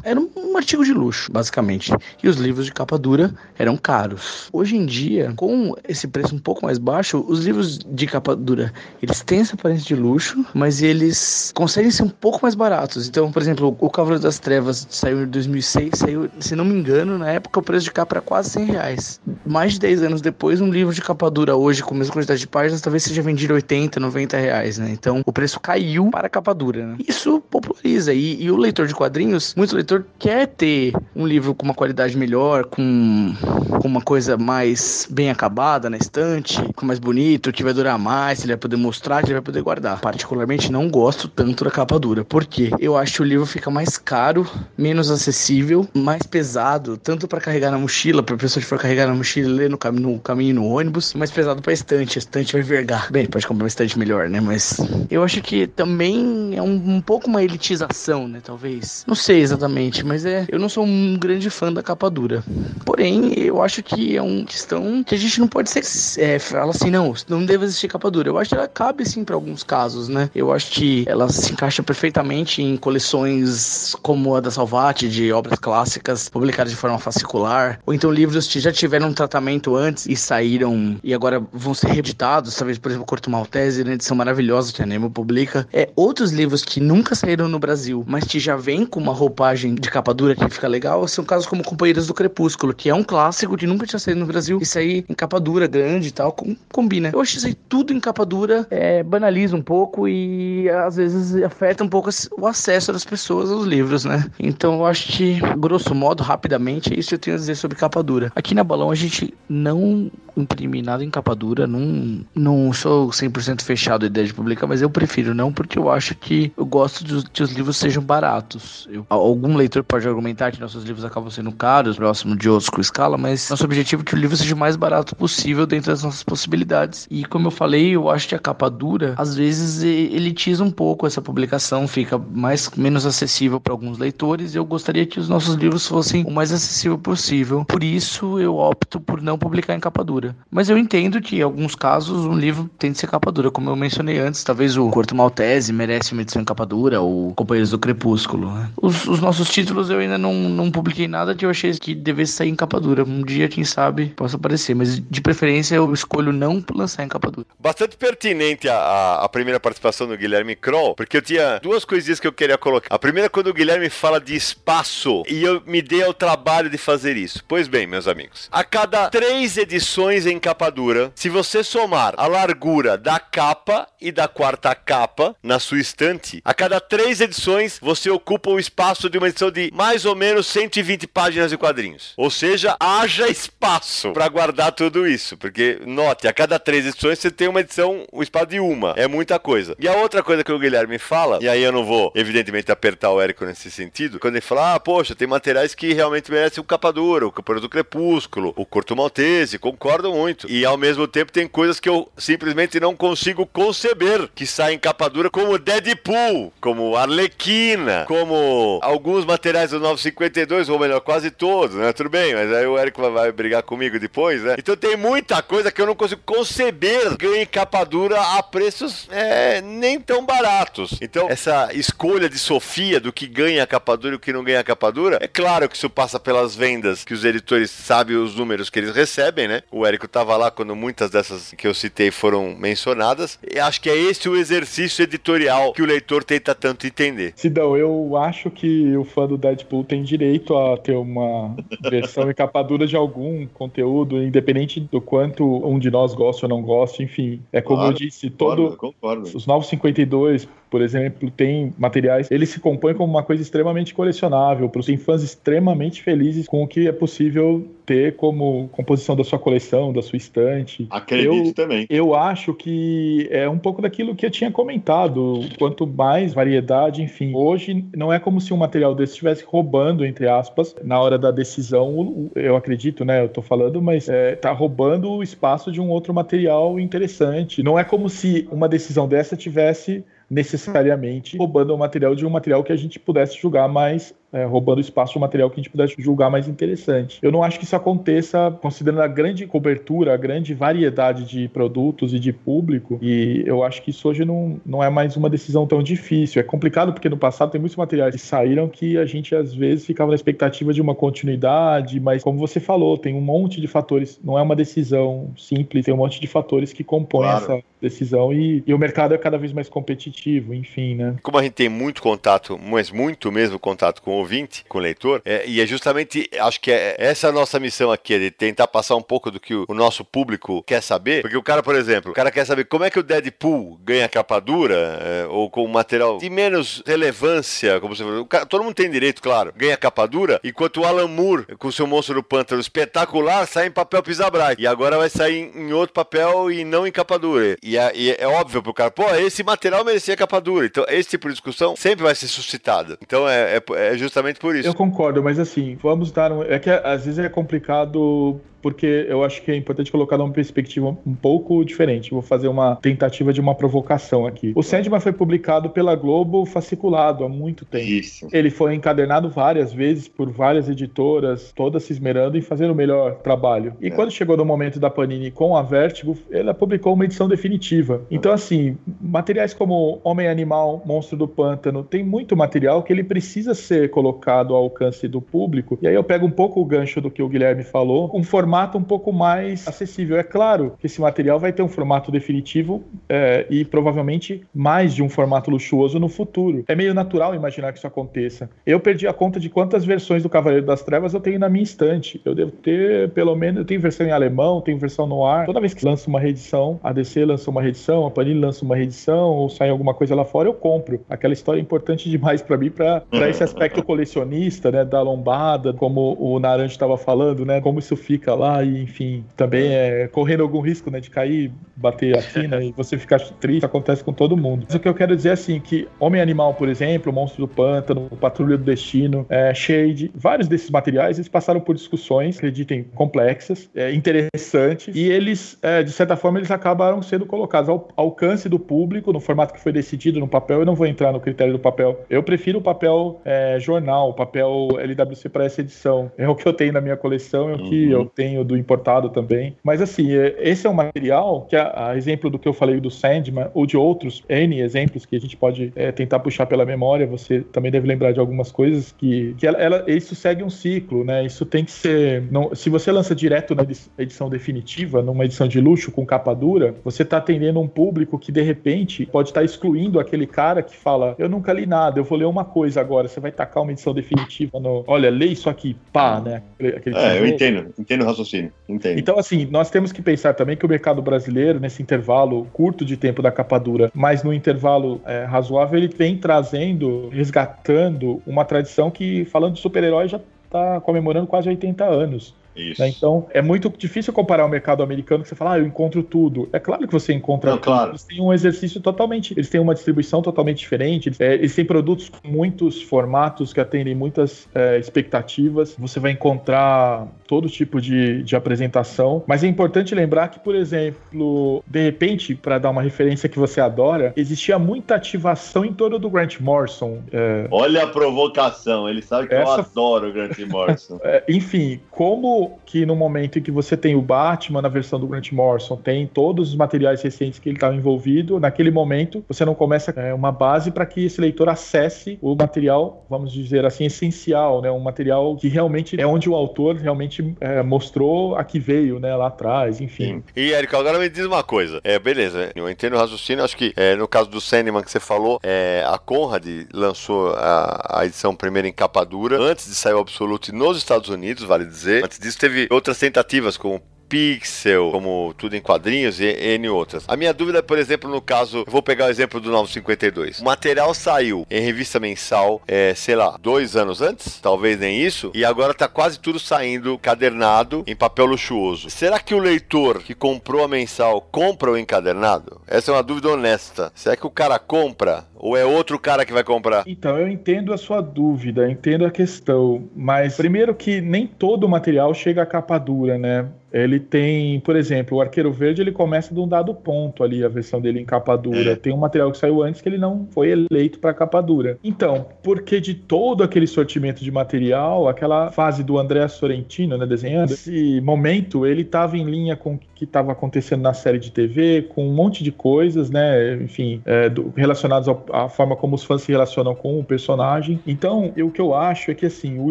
era um, artigo de luxo, basicamente. E os livros de capa dura eram caros. Hoje em dia, com esse preço um pouco mais baixo, os livros de capa dura, eles têm essa aparência de luxo, mas eles conseguem ser um pouco mais baratos. Então, por exemplo, o Cavaleiro das Trevas saiu em 2006, saiu, se não me engano, na época o preço de capa era quase 100 reais. Mais de 10 anos depois, um livro de capa dura hoje, com a mesma quantidade de páginas, talvez seja vendido 80, 90 reais, né? Então, o preço caiu para a capa dura, né? Isso populariza. E, e o leitor de quadrinhos, muito leitor quer ter um livro com uma qualidade melhor, com, com uma coisa mais bem acabada na estante, com mais bonito, que vai durar mais, ele vai poder mostrar, ele vai poder guardar. Particularmente não gosto tanto da capa dura. Por quê? Eu acho que o livro fica mais caro, menos acessível, mais pesado, tanto para carregar na mochila, para pessoa que for carregar na mochila ler no, cam no caminho no ônibus, mais pesado para estante. A estante vai vergar. Bem, pode comprar uma estante melhor, né? Mas eu acho que também é um, um pouco elitização, né? Talvez. Não sei exatamente, mas é. Eu não sou um grande fã da capa dura. Porém, eu acho que é uma questão que a gente não pode ser. É, fala assim, não, não deve existir capa dura. Eu acho que ela cabe sim para alguns casos, né? Eu acho que ela se encaixa perfeitamente em coleções como a da Salvati, de obras clássicas publicadas de forma fascicular, ou então livros que já tiveram um tratamento antes e saíram e agora vão ser reeditados, talvez, por exemplo, Corto Maltese, na edição maravilhosa que a Nemo publica. É, outros livros que nunca saíram no Brasil, mas que já vêm com uma roupagem de capa dura que fica legal, são casos como Companheiros do Crepúsculo, que é um clássico que nunca tinha saído no Brasil, e sair em capa dura, grande e tal, com, combina. Eu acho que tudo em capa dura é, banaliza um pouco e às vezes afeta um pouco o acesso das pessoas aos livros, né? Então eu acho que, grosso modo, rapidamente, é isso que eu tenho a dizer sobre capa dura. Aqui na Balão a gente não imprime nada em capa dura, não, não sou 100% fechado a ideia de publicar, mas eu prefiro não, porque eu acho que eu gosto de, que os livros sejam baratos. Eu, algum leitor pode argumentar que nossos livros acabam sendo caros, próximo de outros com escala, mas nosso objetivo é que o livro seja o mais barato possível dentro das nossas possibilidades. E como eu falei, eu acho que a capa dura, às vezes, elitiza um pouco essa publicação, fica mais menos acessível para alguns leitores. E eu gostaria que os nossos livros fossem o mais acessível possível. Por isso, eu opto por não publicar em capa dura. Mas eu entendo que, em alguns casos, um livro tem de ser capa dura, como eu mencionei antes. Talvez o Corto Maltese merece uma edição em capa dura, ou Companheiros do Crepúsculo. Né? Os, os, nossos títulos eu ainda não, não publiquei nada que eu achei que devesse sair em capa dura. Um dia, quem sabe, possa aparecer. Mas de preferência eu escolho não lançar em capa dura. Bastante pertinente a, a, a primeira participação do Guilherme Kroll, porque eu tinha duas coisinhas que eu queria colocar. A primeira, quando o Guilherme fala de espaço, e eu me dei ao trabalho de fazer isso. Pois bem, meus amigos, a cada três edições em capa dura, se você somar a largura da capa e da quarta capa na sua estante, a cada três edições você ocupa o espaço de uma edição de mais ou menos 120 páginas de quadrinhos. Ou seja, haja espaço para guardar tudo isso, porque note, a cada três edições você tem uma edição, o espaço de uma. É muita coisa. E a outra coisa que o Guilherme fala, e aí eu não vou, evidentemente, apertar o Érico nesse sentido, quando ele fala, ah, poxa, tem materiais que realmente merecem o capa dura, o Campeonato do Crepúsculo, o Corto Maltese, concordo muito. E ao mesmo tempo tem coisas que eu simplesmente não consigo conceber que saem capa dura, como Deadpool, como Arlequina, como alguns materiais do 952, ou melhor, quase todos, né? Tudo bem, mas aí o Érico vai, brigar comigo depois, né? Então tem muita coisa que eu não consigo conceber ganhe capa dura a preços é, nem tão baratos. Então, essa escolha de Sofia do que ganha capa dura e o que não ganha capa dura, é claro que isso passa pelas vendas, que os editores sabem os números que eles recebem, né? O Érico tava lá quando muitas dessas que eu citei foram mencionadas. E acho que é esse o exercício editorial que o leitor tenta tanto entender. Sidão, eu acho que o fã do Deadpool tem direito a ter uma *laughs* versão e capa dura de algum conteúdo, independente do quanto um de nós gosta ou não gosta, enfim. É como claro, eu disse, todo concordo, concordo. os novos 52 por exemplo, tem materiais, ele se compõe como uma coisa extremamente colecionável, para os fãs extremamente felizes com o que é possível ter como composição da sua coleção, da sua estante. Acredito eu, também. Eu acho que é um pouco daquilo que eu tinha comentado. Quanto mais variedade, enfim. Hoje não é como se um material desse estivesse roubando, entre aspas, na hora da decisão. Eu acredito, né? Eu tô falando, mas é, tá roubando o espaço de um outro material interessante. Não é como se uma decisão dessa tivesse necessariamente roubando o material de um material que a gente pudesse julgar mais é, roubando espaço material que a gente pudesse julgar mais interessante. Eu não acho que isso aconteça considerando a grande cobertura, a grande variedade de produtos e de público, e eu acho que isso hoje não, não é mais uma decisão tão difícil. É complicado porque no passado tem muitos materiais que saíram que a gente às vezes ficava na expectativa de uma continuidade, mas como você falou, tem um monte de fatores, não é uma decisão simples, tem um monte de fatores que compõem claro. essa decisão e, e o mercado é cada vez mais competitivo, enfim, né? Como a gente tem muito contato, mas muito mesmo contato com ouvinte, com o leitor, é, e é justamente, acho que é, essa a nossa missão aqui, é de tentar passar um pouco do que o, o, nosso público quer saber, porque o cara, por exemplo, o cara quer saber como é que o Deadpool ganha capa dura, é, ou com material de menos relevância, como você falou, cara, todo mundo tem direito, claro, ganha capa dura, enquanto o Alan Moore, com seu Monstro do Pântano espetacular, sai em papel pisabrai, e agora vai sair em outro papel e não em capa dura. E é, e é óbvio pro cara, pô, esse material merecia capa dura, então esse tipo de discussão sempre vai ser suscitado. Então é, é, é justamente justamente por isso. Eu concordo, mas assim, vamos dar um. É que às vezes é complicado porque eu acho que é importante colocar numa perspectiva um pouco diferente. Vou fazer uma tentativa de uma provocação aqui. O Sandman foi publicado pela Globo fasciculado há muito tempo. Isso. Ele foi encadernado várias vezes por várias editoras, todas se esmerando em fazer o melhor trabalho. E é. quando chegou no momento da Panini com a Vertigo, ela publicou uma edição definitiva. Então, assim, materiais como Homem Animal, Monstro do Pântano, tem muito material que ele precisa ser colocado ao alcance do público. E aí eu pego um pouco o gancho do que o Guilherme falou, um formato formato um pouco mais acessível. É claro que esse material vai ter um formato definitivo é, e provavelmente mais de um formato luxuoso no futuro. É meio natural imaginar que isso aconteça. Eu perdi a conta de quantas versões do Cavaleiro das Trevas eu tenho na minha estante. Eu devo ter, pelo menos, eu tenho versão em alemão, tenho versão no ar. Toda vez que lança uma reedição, a DC lança uma reedição, a Panini lança uma reedição, ou sai alguma coisa lá fora, eu compro. Aquela história é importante demais para mim, para esse aspecto colecionista, né, da lombada, como o Naranjo estava falando, né, como isso fica lá lá e, enfim, também é. correndo algum risco, né, de cair, bater a quina *laughs* e você ficar triste, acontece com todo mundo. Mas o que eu quero dizer é assim, que Homem Animal, por exemplo, Monstro do Pântano, Patrulha do Destino, é, Shade, vários desses materiais, eles passaram por discussões, acreditem, complexas, é, interessantes, e eles, é, de certa forma, eles acabaram sendo colocados ao alcance do público, no formato que foi decidido no papel, eu não vou entrar no critério do papel, eu prefiro o papel é, jornal, o papel LWC para essa edição, é o que eu tenho na minha coleção, é o que uhum. eu tenho tenho do importado também. Mas assim, é, esse é um material que, a, a exemplo do que eu falei do Sandman, ou de outros N exemplos que a gente pode é, tentar puxar pela memória, você também deve lembrar de algumas coisas que, que ela, ela, isso segue um ciclo, né? Isso tem que ser. Não, se você lança direto na edição definitiva, numa edição de luxo com capa dura, você está atendendo um público que de repente pode estar tá excluindo aquele cara que fala: Eu nunca li nada, eu vou ler uma coisa agora. Você vai tacar uma edição definitiva no. Olha, lê isso aqui, pá, né? Aquele, é, eu entendo, entendo o raciocínio. Entendo. Então, assim, nós temos que pensar também que o mercado brasileiro, nesse intervalo curto de tempo da capa dura, mas no intervalo é, razoável, ele vem trazendo, resgatando uma tradição que, falando de super-herói, já está comemorando quase 80 anos. Né? Então, é muito difícil comparar o mercado americano que você fala, ah, eu encontro tudo. É claro que você encontra Não, Claro. Eles têm um exercício totalmente, eles têm uma distribuição totalmente diferente, eles, é, eles têm produtos com muitos formatos que atendem muitas é, expectativas. Você vai encontrar todo tipo de, de apresentação, mas é importante lembrar que, por exemplo, de repente, para dar uma referência que você adora, existia muita ativação em torno do Grant Morrison. É... Olha a provocação, ele sabe que Essa... eu adoro o Grant Morrison. *laughs* É, enfim, como que no momento em que você tem o Batman na versão do Grant Morrison, tem todos os materiais recentes que ele estava envolvido, naquele momento você não começa é, uma base para que esse leitor acesse o material, vamos dizer assim, essencial, né? Um material que realmente é onde o autor realmente é, mostrou a que veio, né? Lá atrás, enfim. E, Érico, agora me diz uma coisa. É, beleza, eu entendo o raciocínio, acho que é, no caso do Sandman que você falou, é, a Conrad lançou a, a edição primeira em capa dura, antes de sair o Absolute nos Estados Unidos, vale dizer. Antes disso teve outras tentativas, como Pixel, como tudo em quadrinhos e N outras. A minha dúvida, por exemplo, no caso, vou pegar o exemplo do 952. O material saiu em revista mensal, é, sei lá, dois anos antes, talvez nem isso, e agora tá quase tudo saindo cadernado em papel luxuoso. Será que o leitor que comprou a mensal compra o encadernado? Essa é uma dúvida honesta. Será que o cara compra ou é outro cara que vai comprar? Então, eu entendo a sua dúvida, entendo a questão, mas primeiro que nem todo o material chega à capa dura, né? Ele tem, por exemplo, o Arqueiro Verde, ele começa de um dado ponto ali, a versão dele em capa dura. É. Tem um material que saiu antes que ele não foi eleito para capa dura. Então, porque de todo aquele sortimento de material, aquela fase do André Sorrentino, né, desenhando, esse momento, ele estava em linha com que estava acontecendo na série de TV, com um monte de coisas, né, enfim, é, do, relacionados à forma como os fãs se relacionam com o personagem. Então, eu, o que eu acho é que, assim, o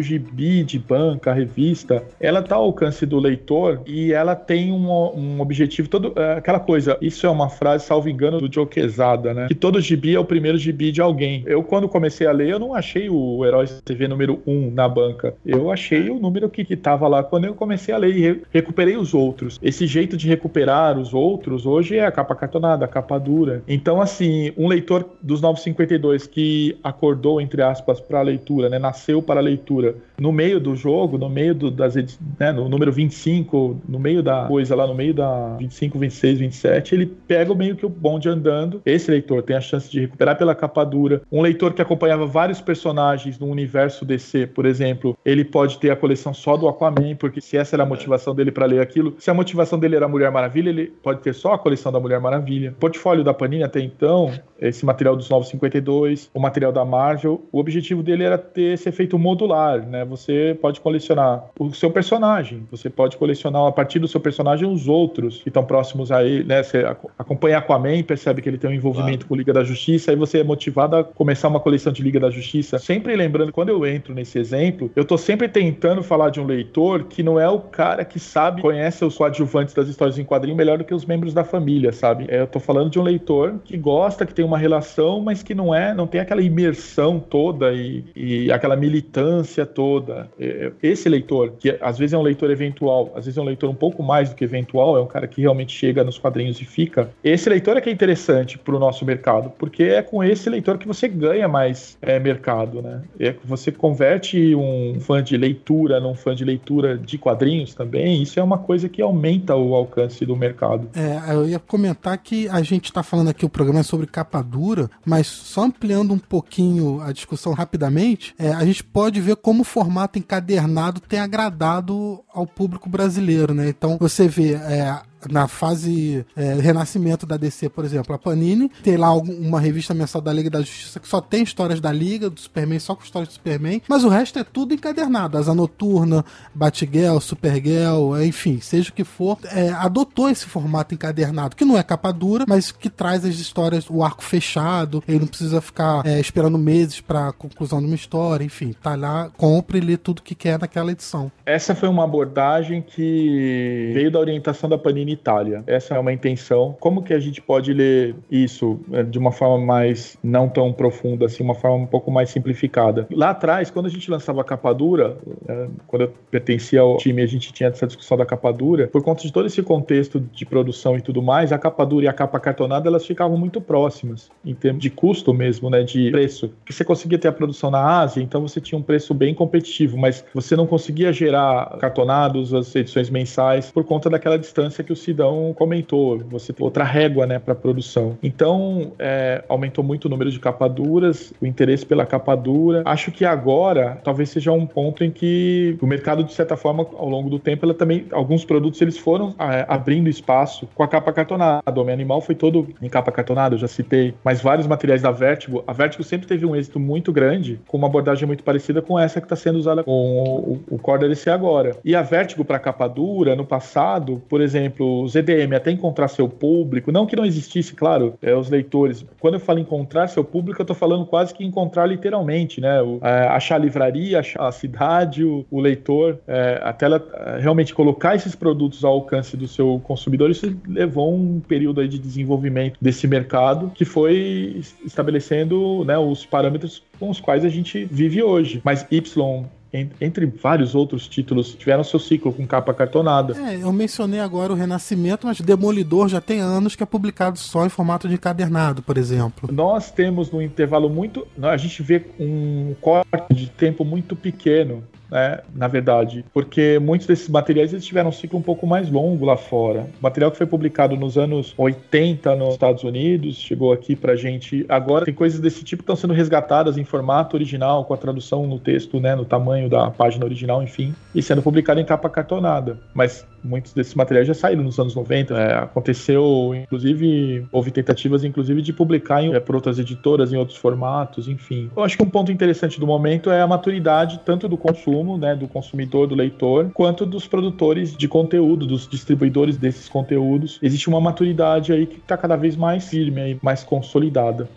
gibi de banca, a revista, ela tá ao alcance do leitor e ela tem um, um objetivo todo. É, aquela coisa, isso é uma frase, salvo engano, do Joe Quesada, né? Que todo gibi é o primeiro gibi de alguém. Eu, quando comecei a ler, eu não achei o Heróis TV número 1 na banca. Eu achei o número que, que tava lá quando eu comecei a ler e re recuperei os outros. Esse jeito de recuperar os outros hoje é a capa cartonada, a capa dura. Então, assim, um leitor dos 952 que acordou, entre aspas, para a leitura, né? Nasceu para a leitura no meio do jogo, no meio do, das né, no número 25, no meio da coisa lá, no meio da 25, 26, 27, ele pega meio que o bonde andando. Esse leitor tem a chance de recuperar pela capa dura. Um leitor que acompanhava vários personagens no universo DC, por exemplo, ele pode ter a coleção só do Aquaman, porque se essa era a motivação dele para ler aquilo, se a motivação dele era a Mulher Maravilha, ele pode ter só a coleção da Mulher Maravilha. O portfólio da Panini até então, esse material dos 952, o material da Marvel, o objetivo dele era ter esse efeito modular, né? Você pode colecionar o seu personagem, você pode colecionar a partir do seu personagem os outros que estão próximos a ele, né? Você acompanha Aquaman percebe que ele tem um envolvimento claro. com Liga da Justiça, aí você é motivado a começar uma coleção de Liga da Justiça. Sempre lembrando, quando eu entro nesse exemplo, eu tô sempre tentando falar de um leitor que não é o cara que sabe, conhece os coadjuvantes das histórias em quadrinho melhor do que os membros da família, sabe? É, eu tô falando de um leitor que gosta, que tem uma relação, mas que não é, não tem aquela imersão toda e, e aquela militância toda. É, esse leitor, que às vezes é um leitor eventual, às vezes é um leitor um pouco mais do que eventual, é um cara que realmente chega nos quadrinhos e fica. Esse leitor é que é interessante para o nosso mercado, porque é com esse leitor que você ganha mais é, mercado, né? É, você converte um fã de leitura num fã de leitura de quadrinhos também, isso é uma coisa que aumenta o alcance do mercado. É, eu ia comentar que a gente está falando aqui, o programa é sobre capa dura, mas só ampliando um pouquinho a discussão rapidamente, é, a gente pode ver como o formato encadernado tem agradado ao público brasileiro, né? Então você vê é, na fase é, renascimento da DC, por exemplo, a Panini tem lá uma revista mensal da Liga da Justiça que só tem histórias da Liga, do Superman, só com histórias do Superman, mas o resto é tudo encadernado. Asa Noturna, Batgirl, Supergirl, enfim, seja o que for, é, adotou esse formato encadernado, que não é capa dura, mas que traz as histórias, o arco fechado, ele não precisa ficar é, esperando meses para conclusão de uma história, enfim, tá lá, compra e lê tudo que quer naquela edição. Essa foi uma abordagem que veio da orientação da Panini Itália. Essa é uma intenção. Como que a gente pode ler isso é, de uma forma mais não tão profunda, assim, uma forma um pouco mais simplificada? Lá atrás, quando a gente lançava a capa dura, é, quando eu pertencia ao time, a gente tinha essa discussão da capa dura, por conta de todo esse contexto de produção e tudo mais, a capa dura e a capa cartonada, elas ficavam muito próximas, em termos de custo mesmo, né, de preço. Você conseguia ter a produção na Ásia, então você tinha um preço bem competitivo, mas você não conseguia gerar cartonados, as edições mensais, por conta daquela distância que os Sidão comentou, você tem outra régua né, para produção. Então, é, aumentou muito o número de capaduras, o interesse pela capa dura. Acho que agora talvez seja um ponto em que o mercado, de certa forma, ao longo do tempo, ela também, alguns produtos eles foram é, abrindo espaço com a capa cartonada. O Homem Animal foi todo em capa cartonada, eu já citei, mas vários materiais da Vertigo. A Vertigo sempre teve um êxito muito grande, com uma abordagem muito parecida com essa que está sendo usada com o, o Core DLC agora. E a Vertigo para capa dura, no passado, por exemplo, os EDM, até encontrar seu público, não que não existisse, claro, é, os leitores. Quando eu falo encontrar seu público, eu estou falando quase que encontrar literalmente, né? O, é, achar a livraria, achar a cidade, o, o leitor, é, até ela é, realmente colocar esses produtos ao alcance do seu consumidor, isso levou um período aí de desenvolvimento desse mercado que foi estabelecendo né, os parâmetros com os quais a gente vive hoje. Mas Y entre vários outros títulos, tiveram seu ciclo com capa cartonada. É, eu mencionei agora o Renascimento, mas Demolidor já tem anos que é publicado só em formato de encadernado, por exemplo. Nós temos no intervalo muito. A gente vê um corte de tempo muito pequeno né, na verdade, porque muitos desses materiais eles tiveram um ciclo um pouco mais longo lá fora. O material que foi publicado nos anos 80 nos Estados Unidos chegou aqui pra gente. Agora tem coisas desse tipo que estão sendo resgatadas em formato original, com a tradução no texto, né, no tamanho da página original, enfim, e sendo publicado em capa cartonada. Mas muitos desses materiais já saíram nos anos 90. É, aconteceu, inclusive, houve tentativas, inclusive, de publicar em, é, por outras editoras em outros formatos, enfim. Eu acho que um ponto interessante do momento é a maturidade tanto do consumo, né, do consumidor, do leitor, quanto dos produtores de conteúdo, dos distribuidores desses conteúdos. Existe uma maturidade aí que está cada vez mais firme, aí, mais consolidada.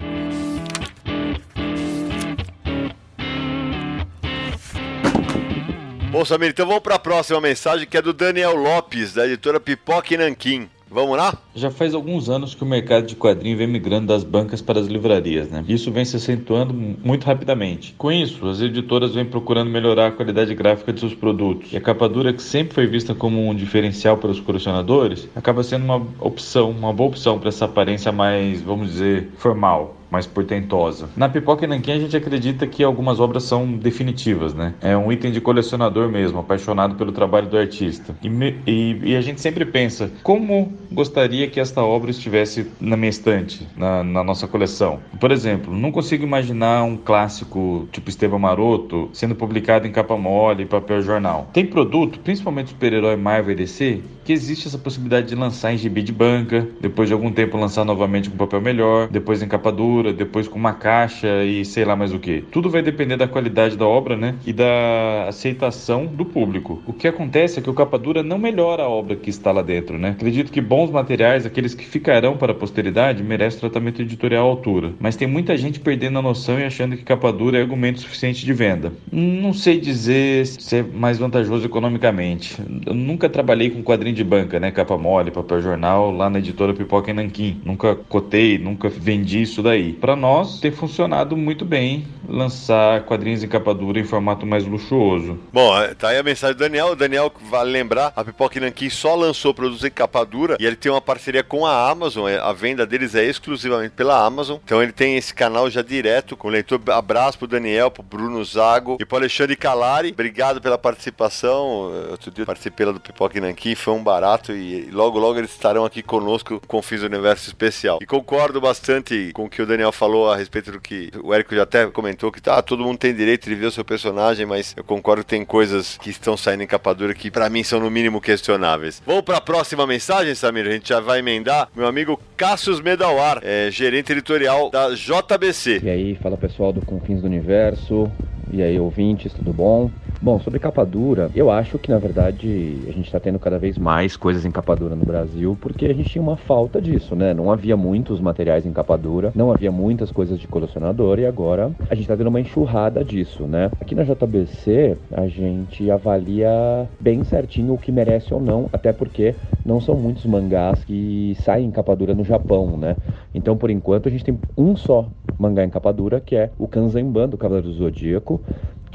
Bom, Samir, então vamos para a próxima mensagem que é do Daniel Lopes, da editora Pipoca e Nanquim. Vamos lá? Já faz alguns anos que o mercado de quadrinho vem migrando das bancas para as livrarias, né? Isso vem se acentuando muito rapidamente. Com isso, as editoras vêm procurando melhorar a qualidade gráfica de seus produtos. E a capa dura, que sempre foi vista como um diferencial para os colecionadores, acaba sendo uma opção, uma boa opção para essa aparência mais, vamos dizer, formal mais portentosa. Na Pipoca e Nanquim a gente acredita que algumas obras são definitivas, né? É um item de colecionador mesmo, apaixonado pelo trabalho do artista. E, me, e, e, a gente sempre pensa, como gostaria que esta obra estivesse na minha estante, na, na nossa coleção? Por exemplo, não consigo imaginar um clássico tipo Esteban Maroto sendo publicado em capa mole e papel jornal. Tem produto, principalmente super-herói Marvel e DC, que existe essa possibilidade de lançar em gibi de banca, depois de algum tempo lançar novamente com papel melhor, depois em capa dura, depois com uma caixa e sei lá mais o que. Tudo vai depender da qualidade da obra, né? E da aceitação do público. O que acontece é que o capa dura não melhora a obra que está lá dentro, né? Acredito que bons materiais, aqueles que ficarão para a posteridade, merecem tratamento editorial à altura. Mas tem muita gente perdendo a noção e achando que capa dura é argumento suficiente de venda. Não sei dizer se é mais vantajoso economicamente. Eu nunca trabalhei com quadrinho de banca, né? Capa mole, papel jornal, lá na editora Pipoca em Nanquim. Nunca cotei, nunca vendi isso daí. Para nós, tem funcionado muito bem lançar quadrinhos em capa dura em formato mais luxuoso. Bom, é, tá aí a mensagem do Daniel. O Daniel, vale lembrar, a Pipoca Nanquim só lançou produtos em capa dura e ele tem uma parceria com a Amazon. É, a venda deles é exclusivamente pela Amazon. Então ele tem esse canal já direto com o leitor. Abraço pro Daniel, pro Bruno Zago e pro Alexandre Calari. Obrigado pela participação. Outro dia eu participei lá do Pipoca Nanquim, foi um barato e logo, logo eles estarão aqui conosco com o Fins Universo Especial. E concordo bastante com o que o Daniel falou a respeito do que o Érico já até comentou, que tá, todo mundo tem direito de ver o seu personagem, mas eu concordo que tem coisas que estão saindo em capadura que para mim são no mínimo questionáveis. Vamos para a próxima mensagem, Samir, a gente já vai emendar. Meu amigo Cassius Medawar, é, gerente editorial da JBC. E aí, fala pessoal do Confins do Universo, e aí ouvintes, tudo bom? Bom, sobre capa dura, eu acho que na verdade a gente está tendo cada vez mais coisas em capa dura no Brasil porque a gente tinha uma falta disso, né? Não havia muitos materiais em capa dura, não havia muitas coisas de colecionador e agora a gente está tendo uma enxurrada disso, né? Aqui na JBC a gente avalia bem certinho o que merece ou não, até porque não são muitos mangás que saem em capa dura no Japão, né? Então por enquanto a gente tem um só mangá em capa dura que é o Kanzenban do Cavaleiro do Zodíaco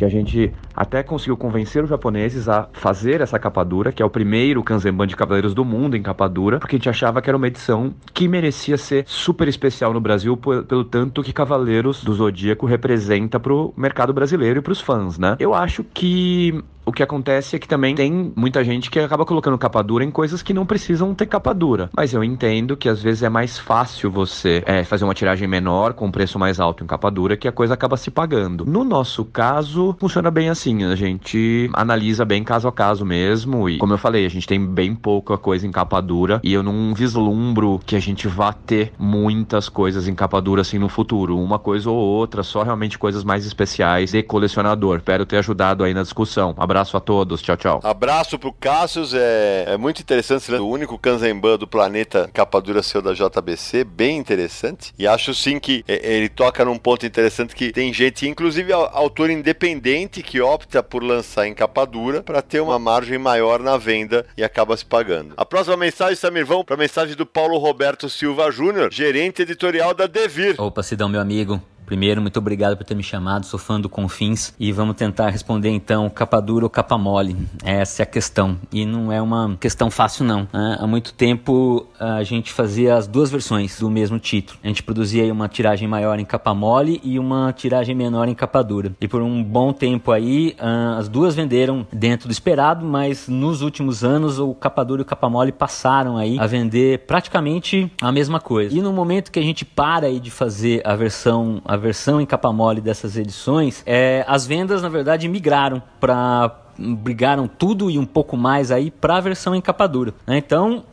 que a gente até conseguiu convencer os japoneses a fazer essa capa dura, que é o primeiro Kanzenban de Cavaleiros do mundo em capa dura, porque a gente achava que era uma edição que merecia ser super especial no Brasil pelo tanto que Cavaleiros do Zodíaco representa para o mercado brasileiro e para os fãs, né? Eu acho que O que acontece é que também tem muita gente que acaba colocando capa dura em coisas que não precisam ter capa dura. Mas eu entendo que às vezes é mais fácil você é, fazer uma tiragem menor com preço mais alto em capa dura que a coisa acaba se pagando. No nosso caso, funciona bem assim. A gente analisa bem caso a caso mesmo. E como eu falei, a gente tem bem pouca coisa em capa dura. E eu não vislumbro que a gente vá ter muitas coisas em capa dura assim no futuro. Uma coisa ou outra, só realmente coisas mais especiais de colecionador. Espero ter ajudado aí na discussão. Abraço a todos. Tchau, tchau. Abraço pro Cassius. É, é muito interessante. O único Kanzenban do planeta capa dura seu da JBC. Bem interessante. E acho sim que é, ele toca num ponto interessante que tem gente, inclusive autor independente, que opta por lançar em capa dura para ter uma margem maior na venda e acaba se pagando. A próxima mensagem, Samir, vamos para a mensagem do Paulo Roberto Silva Júnior, gerente editorial da Devir. Opa, Sidão, meu amigo. Primeiro, muito obrigado por ter me chamado, sou fã do Confins e vamos tentar responder então capa dura ou capa mole. Essa é a questão e não é uma questão fácil não. Né? Há muito tempo a gente fazia as duas versões do mesmo título. A gente produzia uma tiragem maior em capa mole e uma tiragem menor em capa dura. E por um bom tempo aí as duas venderam dentro do esperado, mas nos últimos anos o capa dura e o capa mole passaram aí a vender praticamente a mesma coisa. E no momento que a gente para aí de fazer a versão a versão em capa mole dessas edições, é, as vendas na verdade migraram para brigaram tudo e um pouco mais aí para a versão em capa dura. Né? Então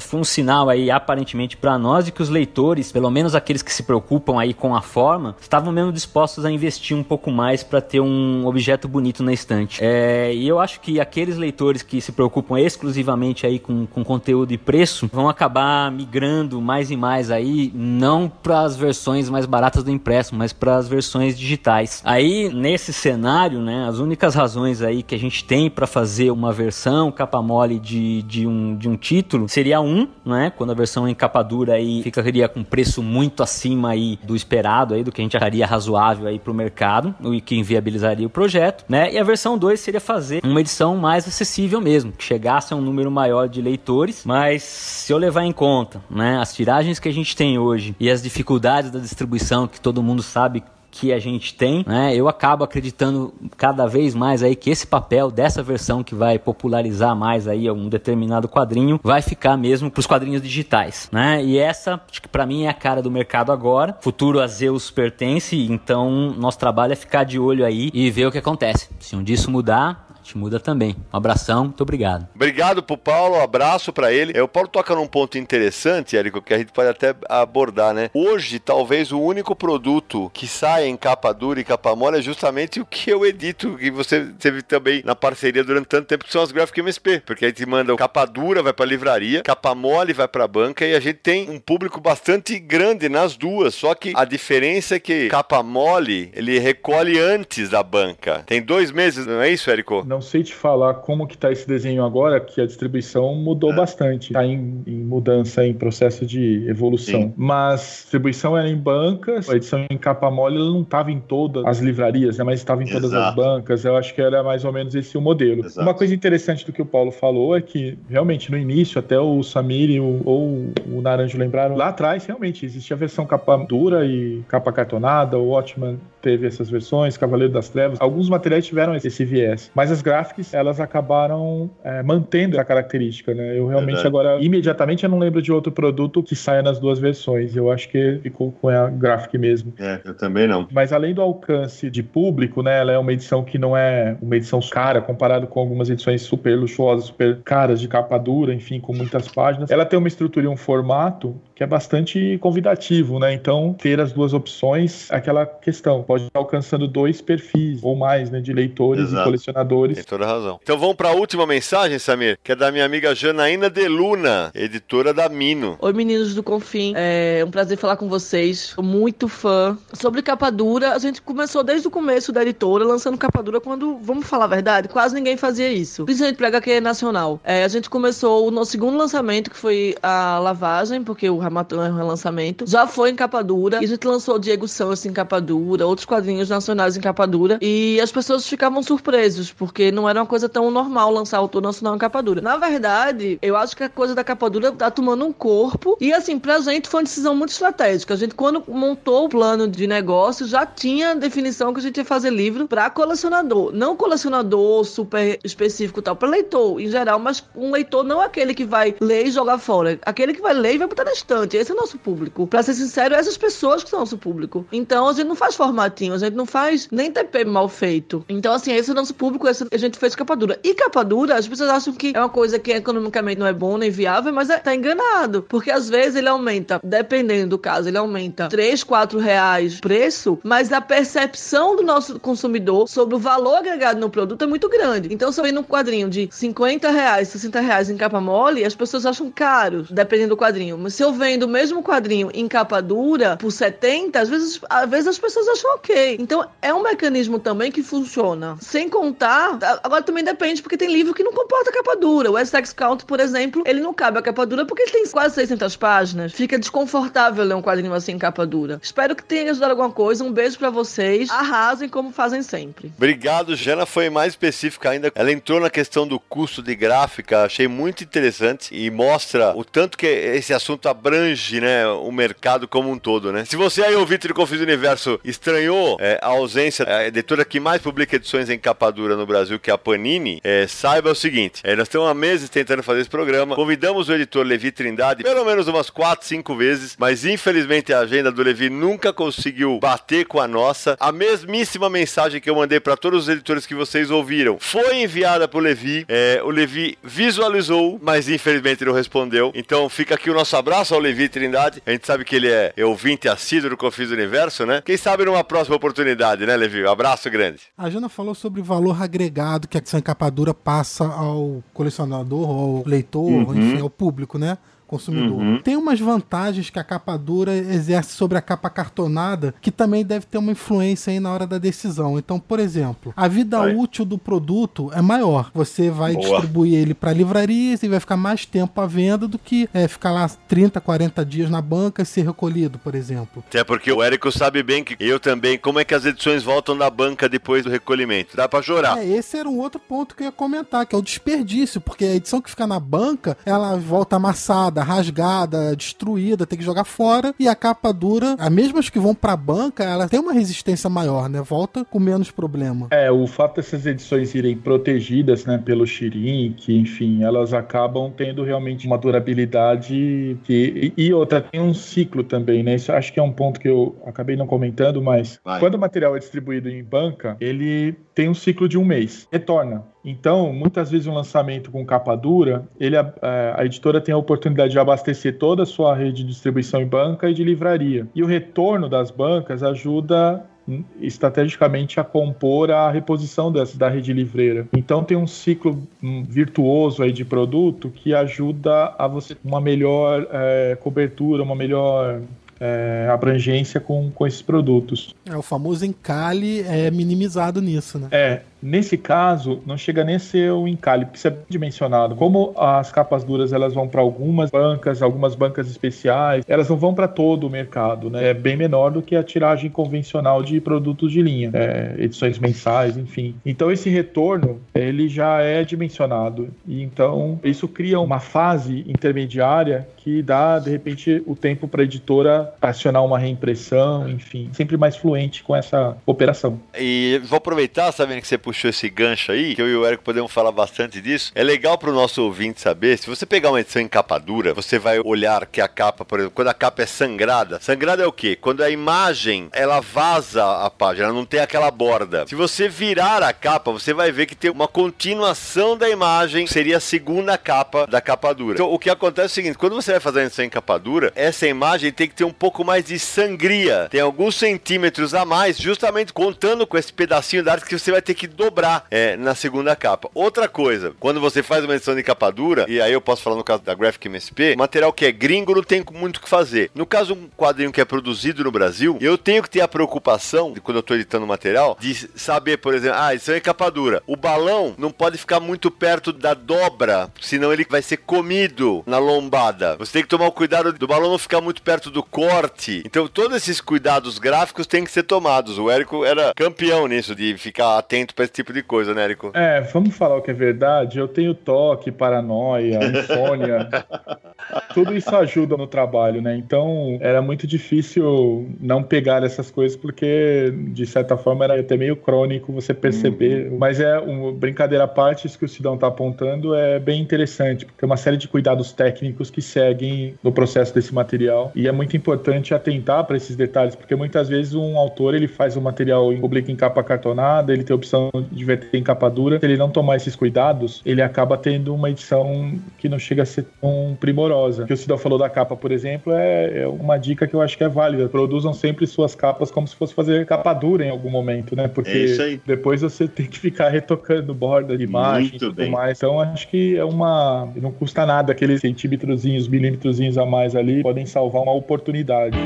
foi um sinal aí aparentemente para nós de que os leitores, pelo menos aqueles que se preocupam aí com a forma, estavam mesmo dispostos a investir um pouco mais para ter um objeto bonito na estante. É, e eu acho que aqueles leitores que se preocupam exclusivamente aí com, com conteúdo e preço vão acabar migrando mais e mais aí não para as versões mais baratas do impresso, mas para as versões digitais. Aí nesse cenário, né, as únicas razões aí que a gente tem para fazer uma versão capa mole de, de, um, de um título seria um, né? Quando a versão em capa dura aí ficaria com preço muito acima aí do esperado aí, do que a gente acharia razoável aí pro mercado, o que inviabilizaria o projeto, né? E a versão 2 seria fazer uma edição mais acessível mesmo, que chegasse a um número maior de leitores, mas se eu levar em conta, né, as tiragens que a gente tem hoje e as dificuldades da distribuição que todo mundo sabe que a gente tem, né, eu acabo acreditando cada vez mais aí que esse papel dessa versão que vai popularizar mais aí um determinado quadrinho vai ficar mesmo para os quadrinhos digitais, né? E essa, para mim é a cara do mercado agora. Futuro a Zeus pertence, então nosso trabalho é ficar de olho aí e ver o que acontece. Se um disso mudar, gente muda também. Um abração, muito obrigado. Obrigado pro Paulo, um abraço para ele. É, o Paulo toca num ponto interessante, Érico, que a gente pode até abordar, né? Hoje, talvez o único produto que sai em capa dura e capa mole é justamente o que eu edito, que você teve também na parceria durante tanto tempo, que são as Graphic MSP, porque a gente manda capa dura, vai pra livraria, capa mole vai pra banca e a gente tem um público bastante grande nas duas, só que a diferença é que capa mole, ele recolhe antes da banca. Tem dois meses, não é isso, Érico? Não sei te falar como que tá esse desenho agora, que a distribuição mudou é. bastante. Tá em, em, mudança, em processo de evolução. Sim. Mas a distribuição era em bancas, a edição em capa mole ela não estava em todas as livrarias, né, mas estava em todas Exato. as bancas. Eu acho que era mais ou menos esse o modelo. Exato. Uma coisa interessante do que o Paulo falou é que realmente no início, até o Samir e o, ou o Naranjo lembraram, lá atrás realmente existia a versão capa dura e capa cartonada, o Watchman teve essas versões, Cavaleiro das Trevas. Alguns materiais tiveram esse viés, mas as graphics elas acabaram é, mantendo a característica, né? Eu realmente Verdade. agora, imediatamente, eu não lembro de outro produto que saia nas duas versões. Eu acho que ficou com a graphic mesmo. É, eu também não. Mas além do alcance de público, né? Ela é uma edição que não é uma edição cara comparado com algumas edições super luxuosas, super caras de capa dura, enfim, com muitas páginas. Ela tem uma estrutura e um formato que é bastante convidativo, né? Então, ter as duas opções, aquela questão, pode estar alcançando dois perfis ou mais, né, de leitores Exato. e colecionadores. Tem toda razão. Então vamos para a última mensagem, Samir, que é da minha amiga Janaína Deluna, editora da Mino. Oi, meninos do Confim. É um prazer falar com vocês. Sou muito fã. Sobre capa dura, a gente começou desde o começo da editora lançando capa dura quando, vamos falar a verdade, quase ninguém fazia isso. Principalmente para HQ nacional. É, a gente começou o nosso segundo lançamento, que foi a lavagem, porque o Ramatão é um relançamento. Já foi em capa dura. E a gente lançou Diego Santos em capa dura, outros quadrinhos nacionais em capa dura. E as pessoas ficavam surpresas, porque porque não era uma coisa tão normal lançar autor nacional em capa dura. Na verdade, eu acho que a coisa da capa dura tá tomando um corpo. E assim, pra gente foi uma decisão muito estratégica. A gente, quando montou o plano de negócio, já tinha definição que a gente ia fazer livro para colecionador. Não colecionador super específico tal, para leitor em geral, mas um leitor não aquele que vai ler e jogar fora. Aquele que vai ler e vai botar na estante. Esse é o nosso público. Pra ser sincero, essas pessoas que são nosso público. Então a gente não faz formatinho, a gente não faz nem TP mal feito. Então, assim, esse é o nosso público, esse a gente fez capa dura. E capa dura, as pessoas acham que é uma coisa que economicamente não é bom nem viável, mas é, tá enganado. Porque às vezes ele aumenta, dependendo do caso, ele aumenta 3, 4 reais preço, mas a percepção do nosso consumidor sobre o valor agregado no produto é muito grande. Então, se eu vendo um quadrinho de 50 reais, 60 reais em capa mole, as pessoas acham caro, dependendo do quadrinho. Mas se eu vendo o mesmo quadrinho em capa dura por 70, às vezes, às vezes as pessoas acham ok. Então, é um mecanismo também que funciona. Sem contar, agora também depende, porque tem livro que não comporta capa dura. O Essex Count, por exemplo, ele não cabe a capa dura porque ele tem quase 600 páginas. Fica desconfortável ler um quadrinho assim em capa dura. Espero que tenha ajudado alguma coisa. Um beijo para vocês. Arrasem como fazem sempre. Obrigado, Jana. Foi mais específica ainda. Ela entrou na questão do custo de gráfica. Achei muito interessante e mostra o tanto que esse assunto abrange, né, o mercado como um todo, né? Se você aí, ouvinte do Confis Universo, estranhou é, a ausência, a editora que mais publica edições em capa dura no Brasil, que é a Panini, é, saiba o seguinte: é, nós estamos há meses tentando fazer esse programa. Convidamos o editor Levi Trindade pelo menos umas 4, 5 vezes, mas infelizmente a agenda do Levi nunca conseguiu bater com a nossa. A mesmíssima mensagem que eu mandei para todos os editores que vocês ouviram foi enviada pro Levi. É, o Levi visualizou, mas infelizmente não respondeu. Então fica aqui o nosso abraço ao Levi Trindade. A gente sabe que ele é ouvinte assíduo do Confis Universo, né? Quem sabe numa próxima oportunidade, né, Levi? Um abraço grande. A Jana falou sobre o valor agregado que a encapadura passa ao colecionador, ao leitor, uhum. enfim, ao público, né? Consumidor. Uhum. Tem umas vantagens que a capa dura exerce sobre a capa cartonada que também deve ter uma influência aí na hora da decisão. Então, por exemplo, a vida vai. útil do produto é maior. Você vai Boa. distribuir ele para livrarias e vai ficar mais tempo à venda do que é, ficar lá 30, 40 dias na banca e ser recolhido, por exemplo. Até porque o Érico sabe bem que eu também, como é que as edições voltam da banca depois do recolhimento? Dá para chorar. É, esse era um outro ponto que eu ia comentar, que é o desperdício, porque a edição que fica na banca, ela volta amassada, rasgada, destruída, tem que jogar fora. E a capa dura, as mesmas que vão pra banca, ela tem uma resistência maior, né? Volta com menos problema. É, o fato dessas edições irem protegidas, né, pelo Shirin, que enfim, elas acabam tendo realmente uma durabilidade que e outra tem um ciclo também, né? Isso acho que é um ponto que eu acabei não comentando, mas Vai. quando o material é distribuído em banca, ele tem um ciclo de um mês, retorna. Então, muitas vezes um lançamento com capa dura, ele, a, a, editora tem a oportunidade de abastecer toda a sua rede de distribuição em banca e de livraria. E o retorno das bancas ajuda hum, estrategicamente a compor a reposição dessa, da rede livreira. Então tem um ciclo hum, virtuoso aí de produto que ajuda a você uma melhor é, cobertura, uma melhor é, abrangência com, com esses produtos. É, o famoso encalhe é minimizado nisso, né? É, Nesse caso, não chega nem a ser o encalhe, porque isso é dimensionado. Como as capas duras elas vão para algumas bancas, algumas bancas especiais, elas não vão para todo o mercado, né? É bem menor do que a tiragem convencional de produtos de linha, é, edições mensais, enfim. Então esse retorno ele já é dimensionado e então isso cria uma fase intermediária que dá de repente o tempo para a editora acionar uma reimpressão, enfim, sempre mais fluente com essa operação. E vou aproveitar, sabendo que você puxou esse gancho aí, que eu e o Eric podemos falar bastante disso. É legal para o nosso ouvinte saber, se você pegar uma edição em capa dura, você vai olhar que a capa, por exemplo, quando a capa é sangrada, sangrada é o quê? Quando a imagem, ela vaza a página, ela não tem aquela borda. Se você virar a capa, você vai ver que tem uma continuação da imagem, seria a segunda capa da capa dura. Então, o que acontece é o seguinte, quando você vai fazer a edição em capa dura, essa imagem tem que ter um pouco mais de sangria, tem alguns centímetros a mais, justamente contando com esse pedacinho da arte que você vai ter que dobrar é, na segunda capa. Outra coisa, quando você faz uma edição de capa dura, e aí eu posso falar no caso da Graphic MSP, material que é gringo não tem muito o que fazer. No caso, um quadrinho que é produzido no Brasil, eu tenho que ter a preocupação, de quando eu estou editando material, de saber, por exemplo, ah, edição em capa dura. O balão não pode ficar muito perto da dobra, senão ele vai ser comido na lombada. Você tem que tomar o cuidado do balão não ficar muito perto do corte. Então, todos esses cuidados gráficos têm que ser tomados. O Érico era campeão nisso, de ficar atento para esse tipo de coisa, né, Érico? É, vamos falar o que é verdade. Eu tenho toque, paranoia, insônia. *laughs* Tudo isso ajuda no trabalho, né? Então era muito difícil não pegar essas coisas, porque de certa forma era até meio crônico você perceber. Uhum. Mas é uma brincadeira à parte, isso que o Sidão tá apontando é bem interessante, porque é uma série de cuidados técnicos que seguem no processo desse material. E é muito importante atentar para esses detalhes, porque muitas vezes um autor ele faz o um material em publica em capa cartonada, ele tem a opção de verter em capa dura. Se ele não tomar esses cuidados, ele acaba tendo uma edição que não chega a ser tão primorosa. O que o Sidão falou da capa, por exemplo, é, é uma dica que eu acho que é válida. Produzam sempre suas capas como se fosse fazer capa dura em algum momento, né? Porque é depois você tem que ficar retocando borda de imagem e tudo bem. mais. Então acho que é uma. Não custa nada aqueles centímetrozinhos, milímetrozinhos a mais ali podem salvar uma oportunidade.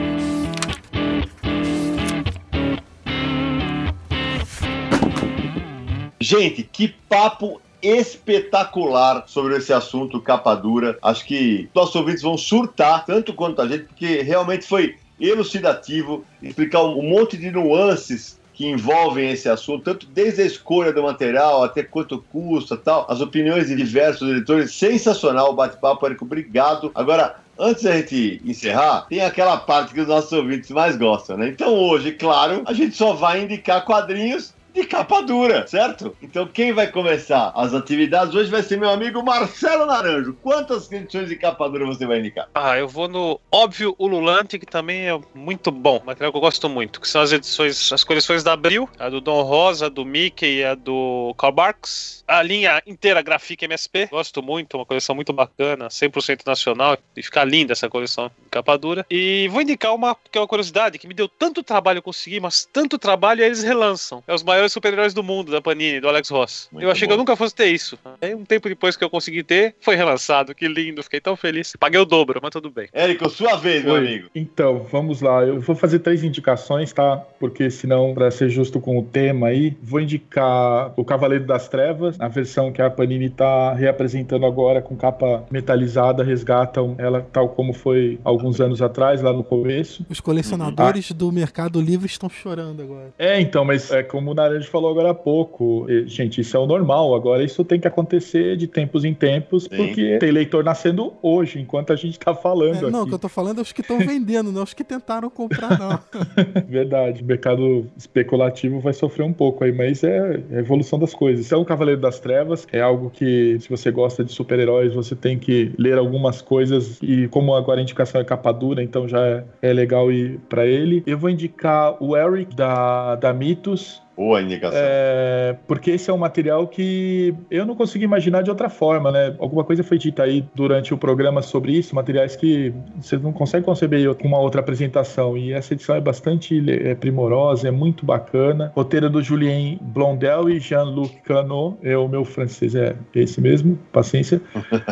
Gente, que papo espetacular sobre esse assunto capa dura. Acho que nossos ouvintes vão surtar tanto quanto a gente, porque realmente foi elucidativo, explicar um monte de nuances que envolvem esse assunto, tanto desde a escolha do material até quanto custa tal, as opiniões de diversos editores. Sensacional o bate-papo, Érico. Obrigado. Agora, Antes da gente encerrar, tem aquela parte que os nossos ouvintes mais gostam, né? Então hoje, claro, a gente só vai indicar quadrinhos de capa dura, certo? Então quem vai começar as atividades hoje vai ser meu amigo Marcelo Naranjo. Quantas edições de capa dura você vai indicar? Ah, eu vou no óbvio Ululante, que também é muito bom, material que eu gosto muito, que são as edições, as coleções da Abril, a do Don Rosa, a do Mickey e a do Karl Barks. A linha inteira Grafica MSP, gosto muito, uma coleção muito bacana, 100% nacional, e fica linda essa coleção de capa dura. E vou indicar uma que é uma curiosidade, que me deu tanto trabalho conseguir, mas tanto trabalho e eles relançam. É os maiores maiores super-heróis do mundo, da Panini, do Alex Ross. Muito eu achei bom. que eu nunca fosse ter isso. Aí, um tempo depois que eu consegui ter, foi relançado. Que lindo, fiquei tão feliz. Paguei o dobro, mas tudo bem. Érico, sua vez, meu Oi. amigo. Então, vamos lá. Eu vou fazer três indicações, tá? Porque senão, para ser justo com o tema aí, vou indicar o Cavaleiro das Trevas, a versão que a Panini tá reapresentando agora com capa metalizada, resgatam ela tal como foi alguns anos atrás, lá no começo. Os colecionadores ah. do Mercado Livre estão chorando agora. É, então, mas é como o Naranjo falou agora há pouco. Gente, isso é o normal. Agora isso tem que acontecer de tempos em tempos, Sim. porque tem leitor nascendo hoje, enquanto a gente tá falando. É, não, o que eu tô falando é os que estão *laughs* vendendo, não os que tentaram comprar, não. *laughs* Verdade. O mercado especulativo vai sofrer um pouco aí, mas é a evolução das coisas. Então, o Cavaleiro das Trevas é algo que, se você gosta de super-heróis, você tem que ler algumas coisas. E como agora a indicação é capa dura, então já é, é legal ir para ele. Eu vou indicar o Eric da, da Mitos Boa indicação. É, porque esse é um material que eu não consigo imaginar de outra forma, né? Alguma coisa foi dita aí durante o programa sobre isso, materiais que você não consegue conceber com uma outra apresentação. E essa edição é bastante é, primorosa, é muito bacana. Roteiro do Julien Blondel e Jean-Luc Cano. É, o meu francês é esse mesmo, paciência.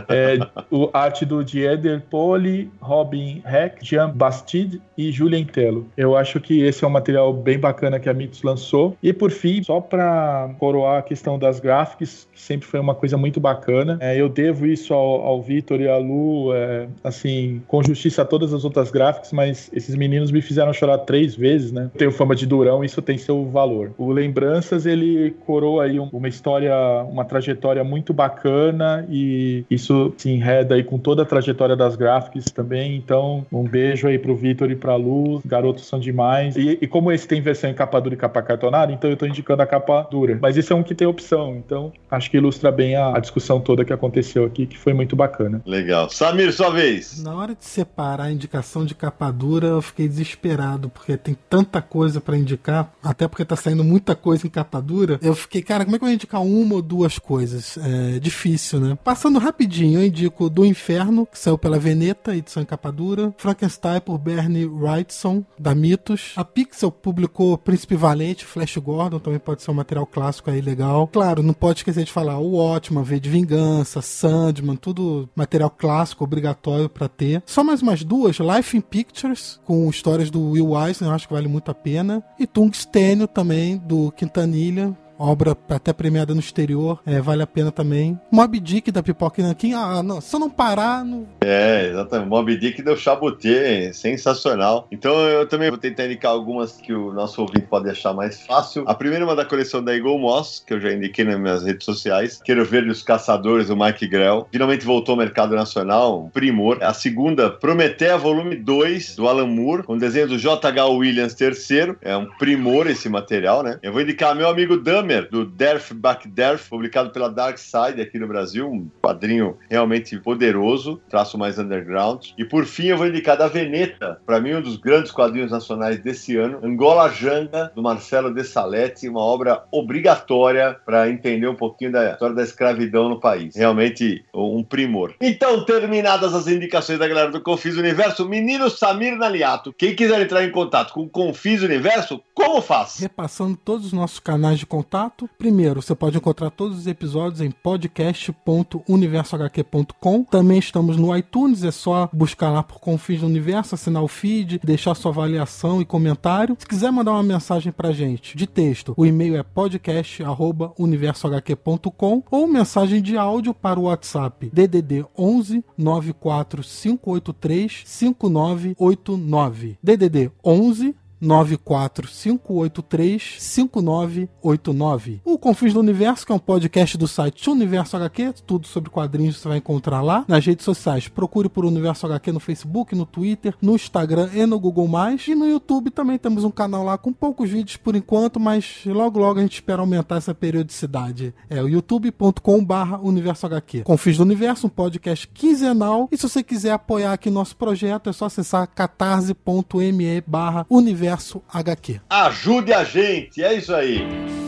É, o arte do Dieder Poli, Robin Heck, Jean Bastide e Julien Tello. Eu acho que esse é um material bem bacana que a Mitos lançou. E por fim, só para coroar a questão das gráficas, que sempre foi uma coisa muito bacana, é, eu devo isso ao, ao Vitor e à Lu, é, assim, com justiça a todas as outras gráficas, mas esses meninos me fizeram chorar três vezes, né? Eu tenho fama de durão, isso tem seu valor. O Lembranças, ele coroa aí uma história, uma trajetória muito bacana e isso se enreda aí com toda a trajetória das gráficas também. Então, um beijo aí pro Vitor e pra Lu, garotos são demais. E, e como esse tem versão em capa dura e capa cartonada, então eu tô indicando a capa dura. Mas esse é um que tem opção, então acho que ilustra bem a, a discussão toda que aconteceu aqui, que foi muito bacana. Legal. Samir, sua vez. Na hora de separar a indicação de capa dura, eu fiquei desesperado, porque tem tanta coisa para indicar, até porque tá saindo muita coisa em capa dura. Eu fiquei, cara, como é que eu vou indicar uma ou duas coisas? É difícil, né? Passando rapidinho, eu indico Do Inferno, que saiu pela Veneta, edição em capa dura. Frankenstein por Bernie Wrightson, da Mitos. A Pixel publicou Príncipe Valente, Flash Gordon também pode ser um material clássico aí legal. Claro, não pode esquecer de falar o Ótimo, V de Vingança, Sandman, tudo material clássico obrigatório para ter. Só mais umas duas, Life in Pictures, com histórias do Will Eisner, acho que vale muito a pena. E Tungstênio também, do Quintanilha, obra até premiada no exterior, é, vale a pena também. Mob Dick da Pipoca e Nanquim, ah, não, se eu não parar... É, exatamente. Mob Dick deu chabutê, sensacional. Então eu também vou tentar indicar algumas que o nosso ouvinte pode achar mais fácil. A primeira é uma da coleção da Eagle Moss, que eu já indiquei nas minhas redes sociais. Quero ver os Caçadores, do Mike Grell. Finalmente voltou ao mercado nacional, um primor. A segunda, Prometeia, volume 2, do Alan Moore, com desenho do J.H. Williams III. É um primor esse material, né? Eu vou indicar meu amigo Dummer, do Derf Back Derf, publicado pela Dark Side aqui no Brasil. Um quadrinho realmente poderoso, traço mais underground. E por fim, eu vou indicar da Veneta, para mim, um dos grandes quadrinhos nacionais desse ano, Angola Janga, do Marcelo De Salete, uma obra obrigatória para entender um pouquinho da história da escravidão no país. Realmente um primor. Então, terminadas as indicações da galera do Confis Universo, menino Samir Naliato, quem quiser entrar em contato com o Confis Universo, como faz? Repassando todos os nossos canais de contato. Primeiro, você pode encontrar todos os episódios em podcast.universohq.com. Também estamos no iTunes, é só buscar lá por Confis do Universo, assinar o feed, deixar sua avaliação e comentário. Se quiser mandar uma mensagem pra gente de texto, o e-mail é podcast@universohq.com ou mensagem de áudio para o WhatsApp DDD 11 94583 5989. DDD 11 945835989. O Confins do Universo, que é um podcast do site Universo HQ, tudo sobre quadrinhos você vai encontrar lá. Nas redes sociais, procure por Universo HQ no Facebook, no Twitter, no Instagram e no Google+. E no YouTube também temos um canal lá com poucos vídeos por enquanto, mas logo logo a gente espera aumentar essa periodicidade. É o youtube.com barra Universo HQ. Confins do Universo, um podcast quinzenal. E se você quiser apoiar aqui nosso projeto, é só acessar catarse.me barra Universo HQ. Ajude a gente, é isso aí.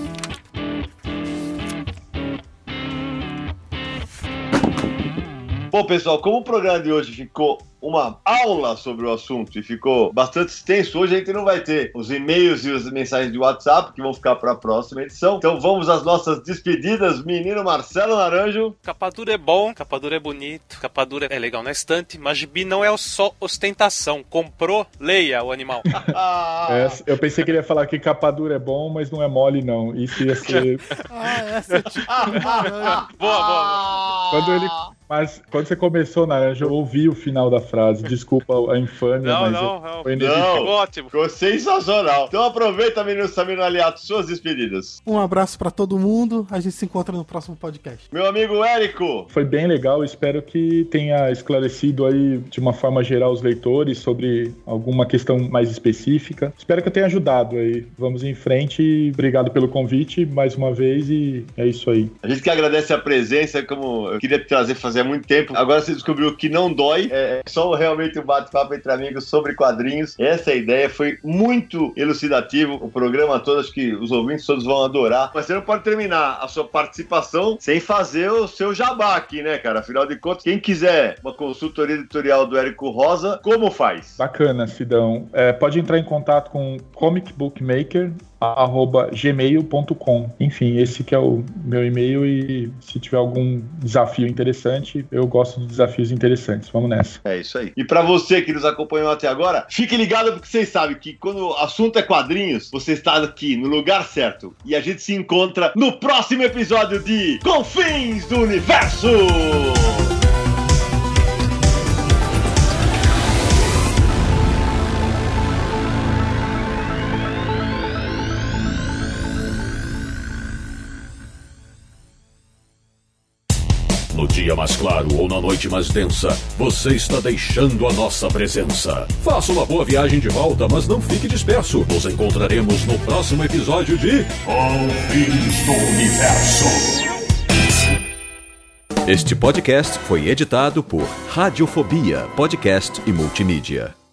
Bom, pessoal, como o programa de hoje ficou uma aula sobre o assunto e ficou bastante extenso. Hoje a gente não vai ter os e-mails e as mensagens de WhatsApp que vão ficar para a próxima edição. Então vamos às nossas despedidas. Menino Marcelo Naranjo. Capadura é bom, capadura é bonito, capadura é legal na estante, mas gibi não é só ostentação. Comprou, leia o animal. *laughs* é, eu pensei que ele ia falar que capadura é bom, mas não é mole, não. Isso ia ser. *laughs* ah, essa é tipo. *laughs* boa, boa, boa. Quando ele mas quando você começou, Naranja, eu ouvi o final da frase. Desculpa a infâmia, não, mas não, não. foi Não, Ficou ótimo. ficou sensacional. Então aproveita, menino Samir Aliato, suas despedidas. Um abraço pra todo mundo. A gente se encontra no próximo podcast. Meu amigo Érico. Foi bem legal, espero que tenha esclarecido aí de uma forma geral os leitores sobre alguma questão mais específica. Espero que eu tenha ajudado aí. Vamos em frente obrigado pelo convite mais uma vez e é isso aí. A gente que agradece a presença, como eu queria trazer fazia muito tempo. Agora você descobriu que não dói, é só realmente um bate-papo entre amigos sobre quadrinhos. Essa é ideia foi muito elucidativo. O programa todo, acho que os ouvintes todos vão adorar. Mas você não pode terminar a sua participação sem fazer o seu jabá aqui, né, cara? Afinal de contas, quem quiser uma consultoria editorial do Érico Rosa, como faz? Bacana, Sidão. É, pode entrar em contato com Comic Bookmaker arroba gmail.com. Enfim, esse que é o meu e-mail e se tiver algum desafio interessante, eu gosto de desafios interessantes. Vamos nessa. É isso aí. E para você que nos acompanhou até agora, fique ligado porque vocês sabem que quando o assunto é quadrinhos, você está aqui no lugar certo. E a gente se encontra no próximo episódio de Confins do Universo! Dia mais claro ou na noite mais densa, você está deixando a nossa presença. Faça uma boa viagem de volta, mas não fique disperso. Nos encontraremos no próximo episódio de Confins do Universo. Este podcast foi editado por Radiofobia, podcast e multimídia.